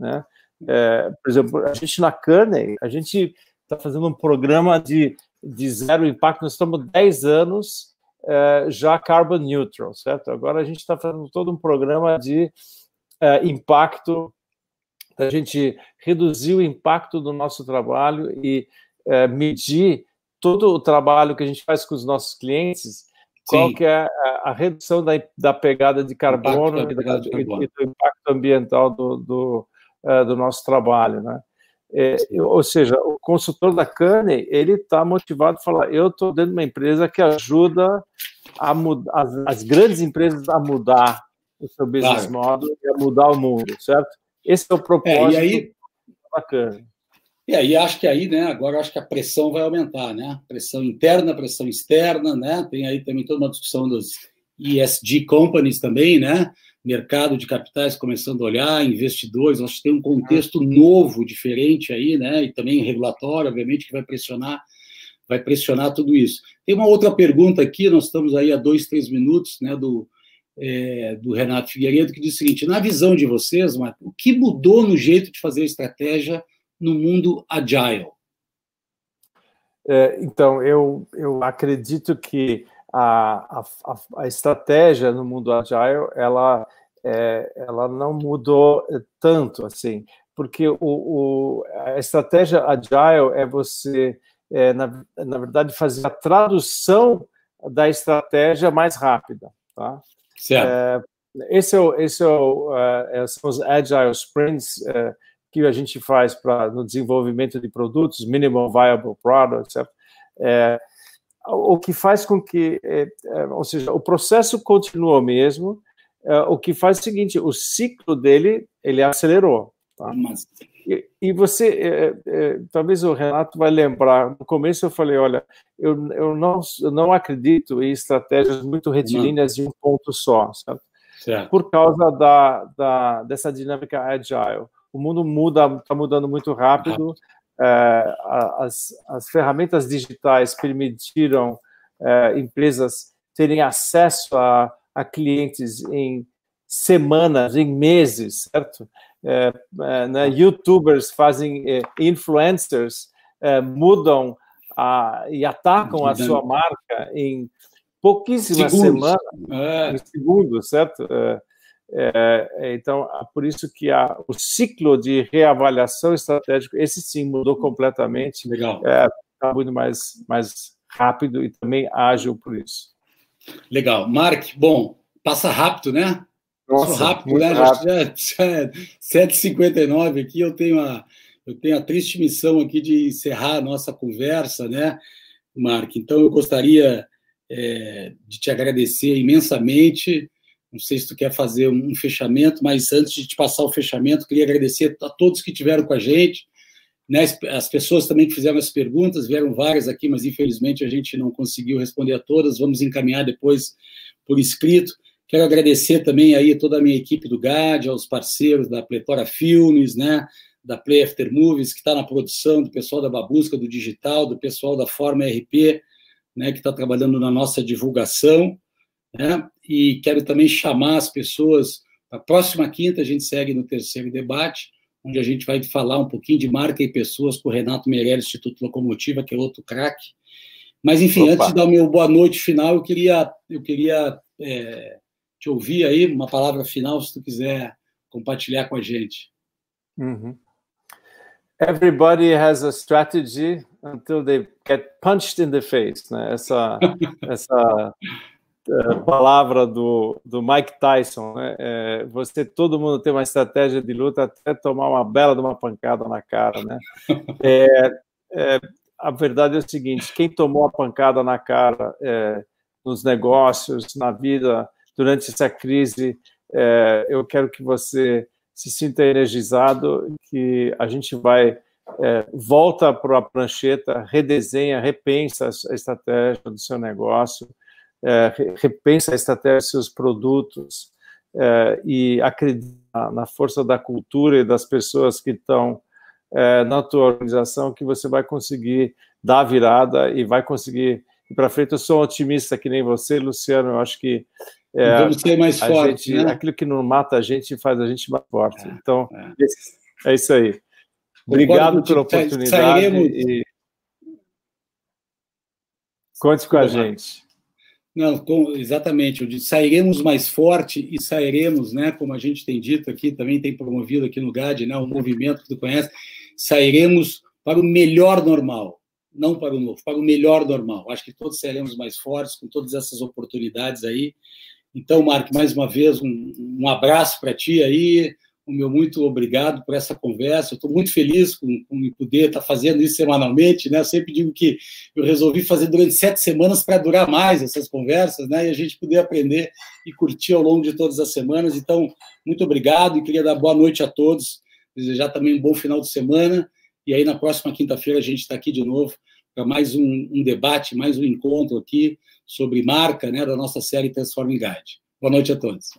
Né? É, por exemplo, a gente na Kearney, a gente está fazendo um programa de, de zero impacto, nós estamos 10 anos é, já carbon neutral, certo? Agora a gente está fazendo todo um programa de é, impacto, a gente reduzir o impacto do nosso trabalho e é, medir todo o trabalho que a gente faz com os nossos clientes, Sim. qual que é a, a redução da, da, pegada de carbono, impacto, e, da, de carbono. e, do impacto ambiental do, do, uh, do nosso trabalho, né? É, ou seja, o consultor da Cane ele está motivado a falar: eu estou dentro de uma empresa que ajuda a mudar, as, as, grandes empresas a mudar o seu business claro. model e a mudar o mundo, certo? Esse é o propósito é, e aí, da Cane. E aí acho que aí, né, agora acho que a pressão vai aumentar, né? Pressão interna, pressão externa, né? Tem aí também toda uma discussão dos ESG companies também, né? mercado de capitais começando a olhar, investidores, acho que tem um contexto novo, diferente aí, né? E também regulatório, obviamente, que vai pressionar, vai pressionar tudo isso. Tem uma outra pergunta aqui, nós estamos aí há dois, três minutos, né? Do é, do Renato Figueiredo, que diz o seguinte: na visão de vocês, Marco, o que mudou no jeito de fazer estratégia no mundo agile? É, então, eu, eu acredito que a, a, a estratégia no mundo agile ela, é, ela não mudou tanto assim, porque o, o a estratégia agile é você, é, na, na verdade, fazer a tradução da estratégia mais rápida. Tá? Certo. É, esse é o, esse é o, é, são os agile sprints é, que a gente faz no desenvolvimento de produtos, minimum viable product? É, o que faz com que, é, é, ou seja, o processo continua o mesmo, é, o que faz o seguinte, o ciclo dele, ele acelerou. Tá? E, e, você, é, é, talvez o Renato vai lembrar, no começo eu falei, olha, eu, eu, não, eu não acredito em estratégias muito retilíneas de um ponto só, certo. Por causa da, da, dessa dinâmica agile. O mundo muda, está mudando muito rápido, é, as, as ferramentas digitais permitiram é, empresas terem acesso a, a clientes em semanas, em meses, certo? É, é, né, YouTubers fazem é, influencers é, mudam a, e atacam a sua marca em pouquíssimas segundos. semanas, em segundos, certo? É, é, então, por isso que a, o ciclo de reavaliação estratégica, esse sim mudou completamente. Legal. É, está muito mais, mais rápido e também ágil por isso. Legal. Mark, bom, passa rápido, né? Nossa, Sou rápido, né? Rápido. Já, já, 7h59 aqui, eu tenho, a, eu tenho a triste missão aqui de encerrar a nossa conversa, né, Mark? Então, eu gostaria é, de te agradecer imensamente não sei se tu quer fazer um fechamento, mas antes de te passar o fechamento, queria agradecer a todos que estiveram com a gente, né, as pessoas também que fizeram as perguntas, vieram várias aqui, mas infelizmente a gente não conseguiu responder a todas, vamos encaminhar depois por escrito. Quero agradecer também aí toda a minha equipe do GAD, aos parceiros da Pletora Filmes, né, da Play After Movies, que está na produção, do pessoal da Babusca, do Digital, do pessoal da Forma RP, né, que está trabalhando na nossa divulgação. Né? E quero também chamar as pessoas. A próxima quinta a gente segue no terceiro debate, onde a gente vai falar um pouquinho de marca e pessoas com o Renato Meirelles, Instituto Locomotiva, que é outro craque. Mas, enfim, Opa. antes de dar o meu boa noite final, eu queria, eu queria é, te ouvir aí, uma palavra final, se tu quiser compartilhar com a gente. Uhum. Everybody has a strategy until they get punched in the face, né? Essa, essa palavra do, do Mike Tyson, né? É, você, todo mundo tem uma estratégia de luta até tomar uma bela de uma pancada na cara, né? É, é, a verdade é o seguinte: quem tomou a pancada na cara é, nos negócios, na vida, durante essa crise, é, eu quero que você se sinta energizado, que a gente vai volta para a prancheta, redesenha, repensa a estratégia do seu negócio é, repensa a estratégia dos seus produtos é, e acredita na força da cultura e das pessoas que estão é, na tua organização que você vai conseguir dar a virada e vai conseguir ir para frente. Eu sou um otimista que nem você, Luciano. Eu acho que é, Vamos ser mais forte, gente, né? aquilo que não mata a gente faz a gente mais forte. É, então, é. é. isso aí. Obrigado pela oportunidade sairemos... e conte com a gente. Não, com, exatamente. Eu sairemos mais forte e sairemos, né, como a gente tem dito aqui, também tem promovido aqui no GAD, né, o movimento que tu conhece, sairemos para o melhor normal, não para o novo, para o melhor normal. Acho que todos sairemos mais fortes com todas essas oportunidades aí. Então, Marco, mais uma vez, um, um abraço para ti aí, o meu muito obrigado por essa conversa. Estou muito feliz com, com poder estar fazendo isso semanalmente. Né? Eu sempre digo que eu resolvi fazer durante sete semanas para durar mais essas conversas né? e a gente poder aprender e curtir ao longo de todas as semanas. Então, muito obrigado e queria dar boa noite a todos, desejar também um bom final de semana. E aí, na próxima quinta-feira, a gente está aqui de novo para mais um, um, debate, mais um encontro aqui sobre marca né, da nossa série Transforming Guide. Boa noite a todos.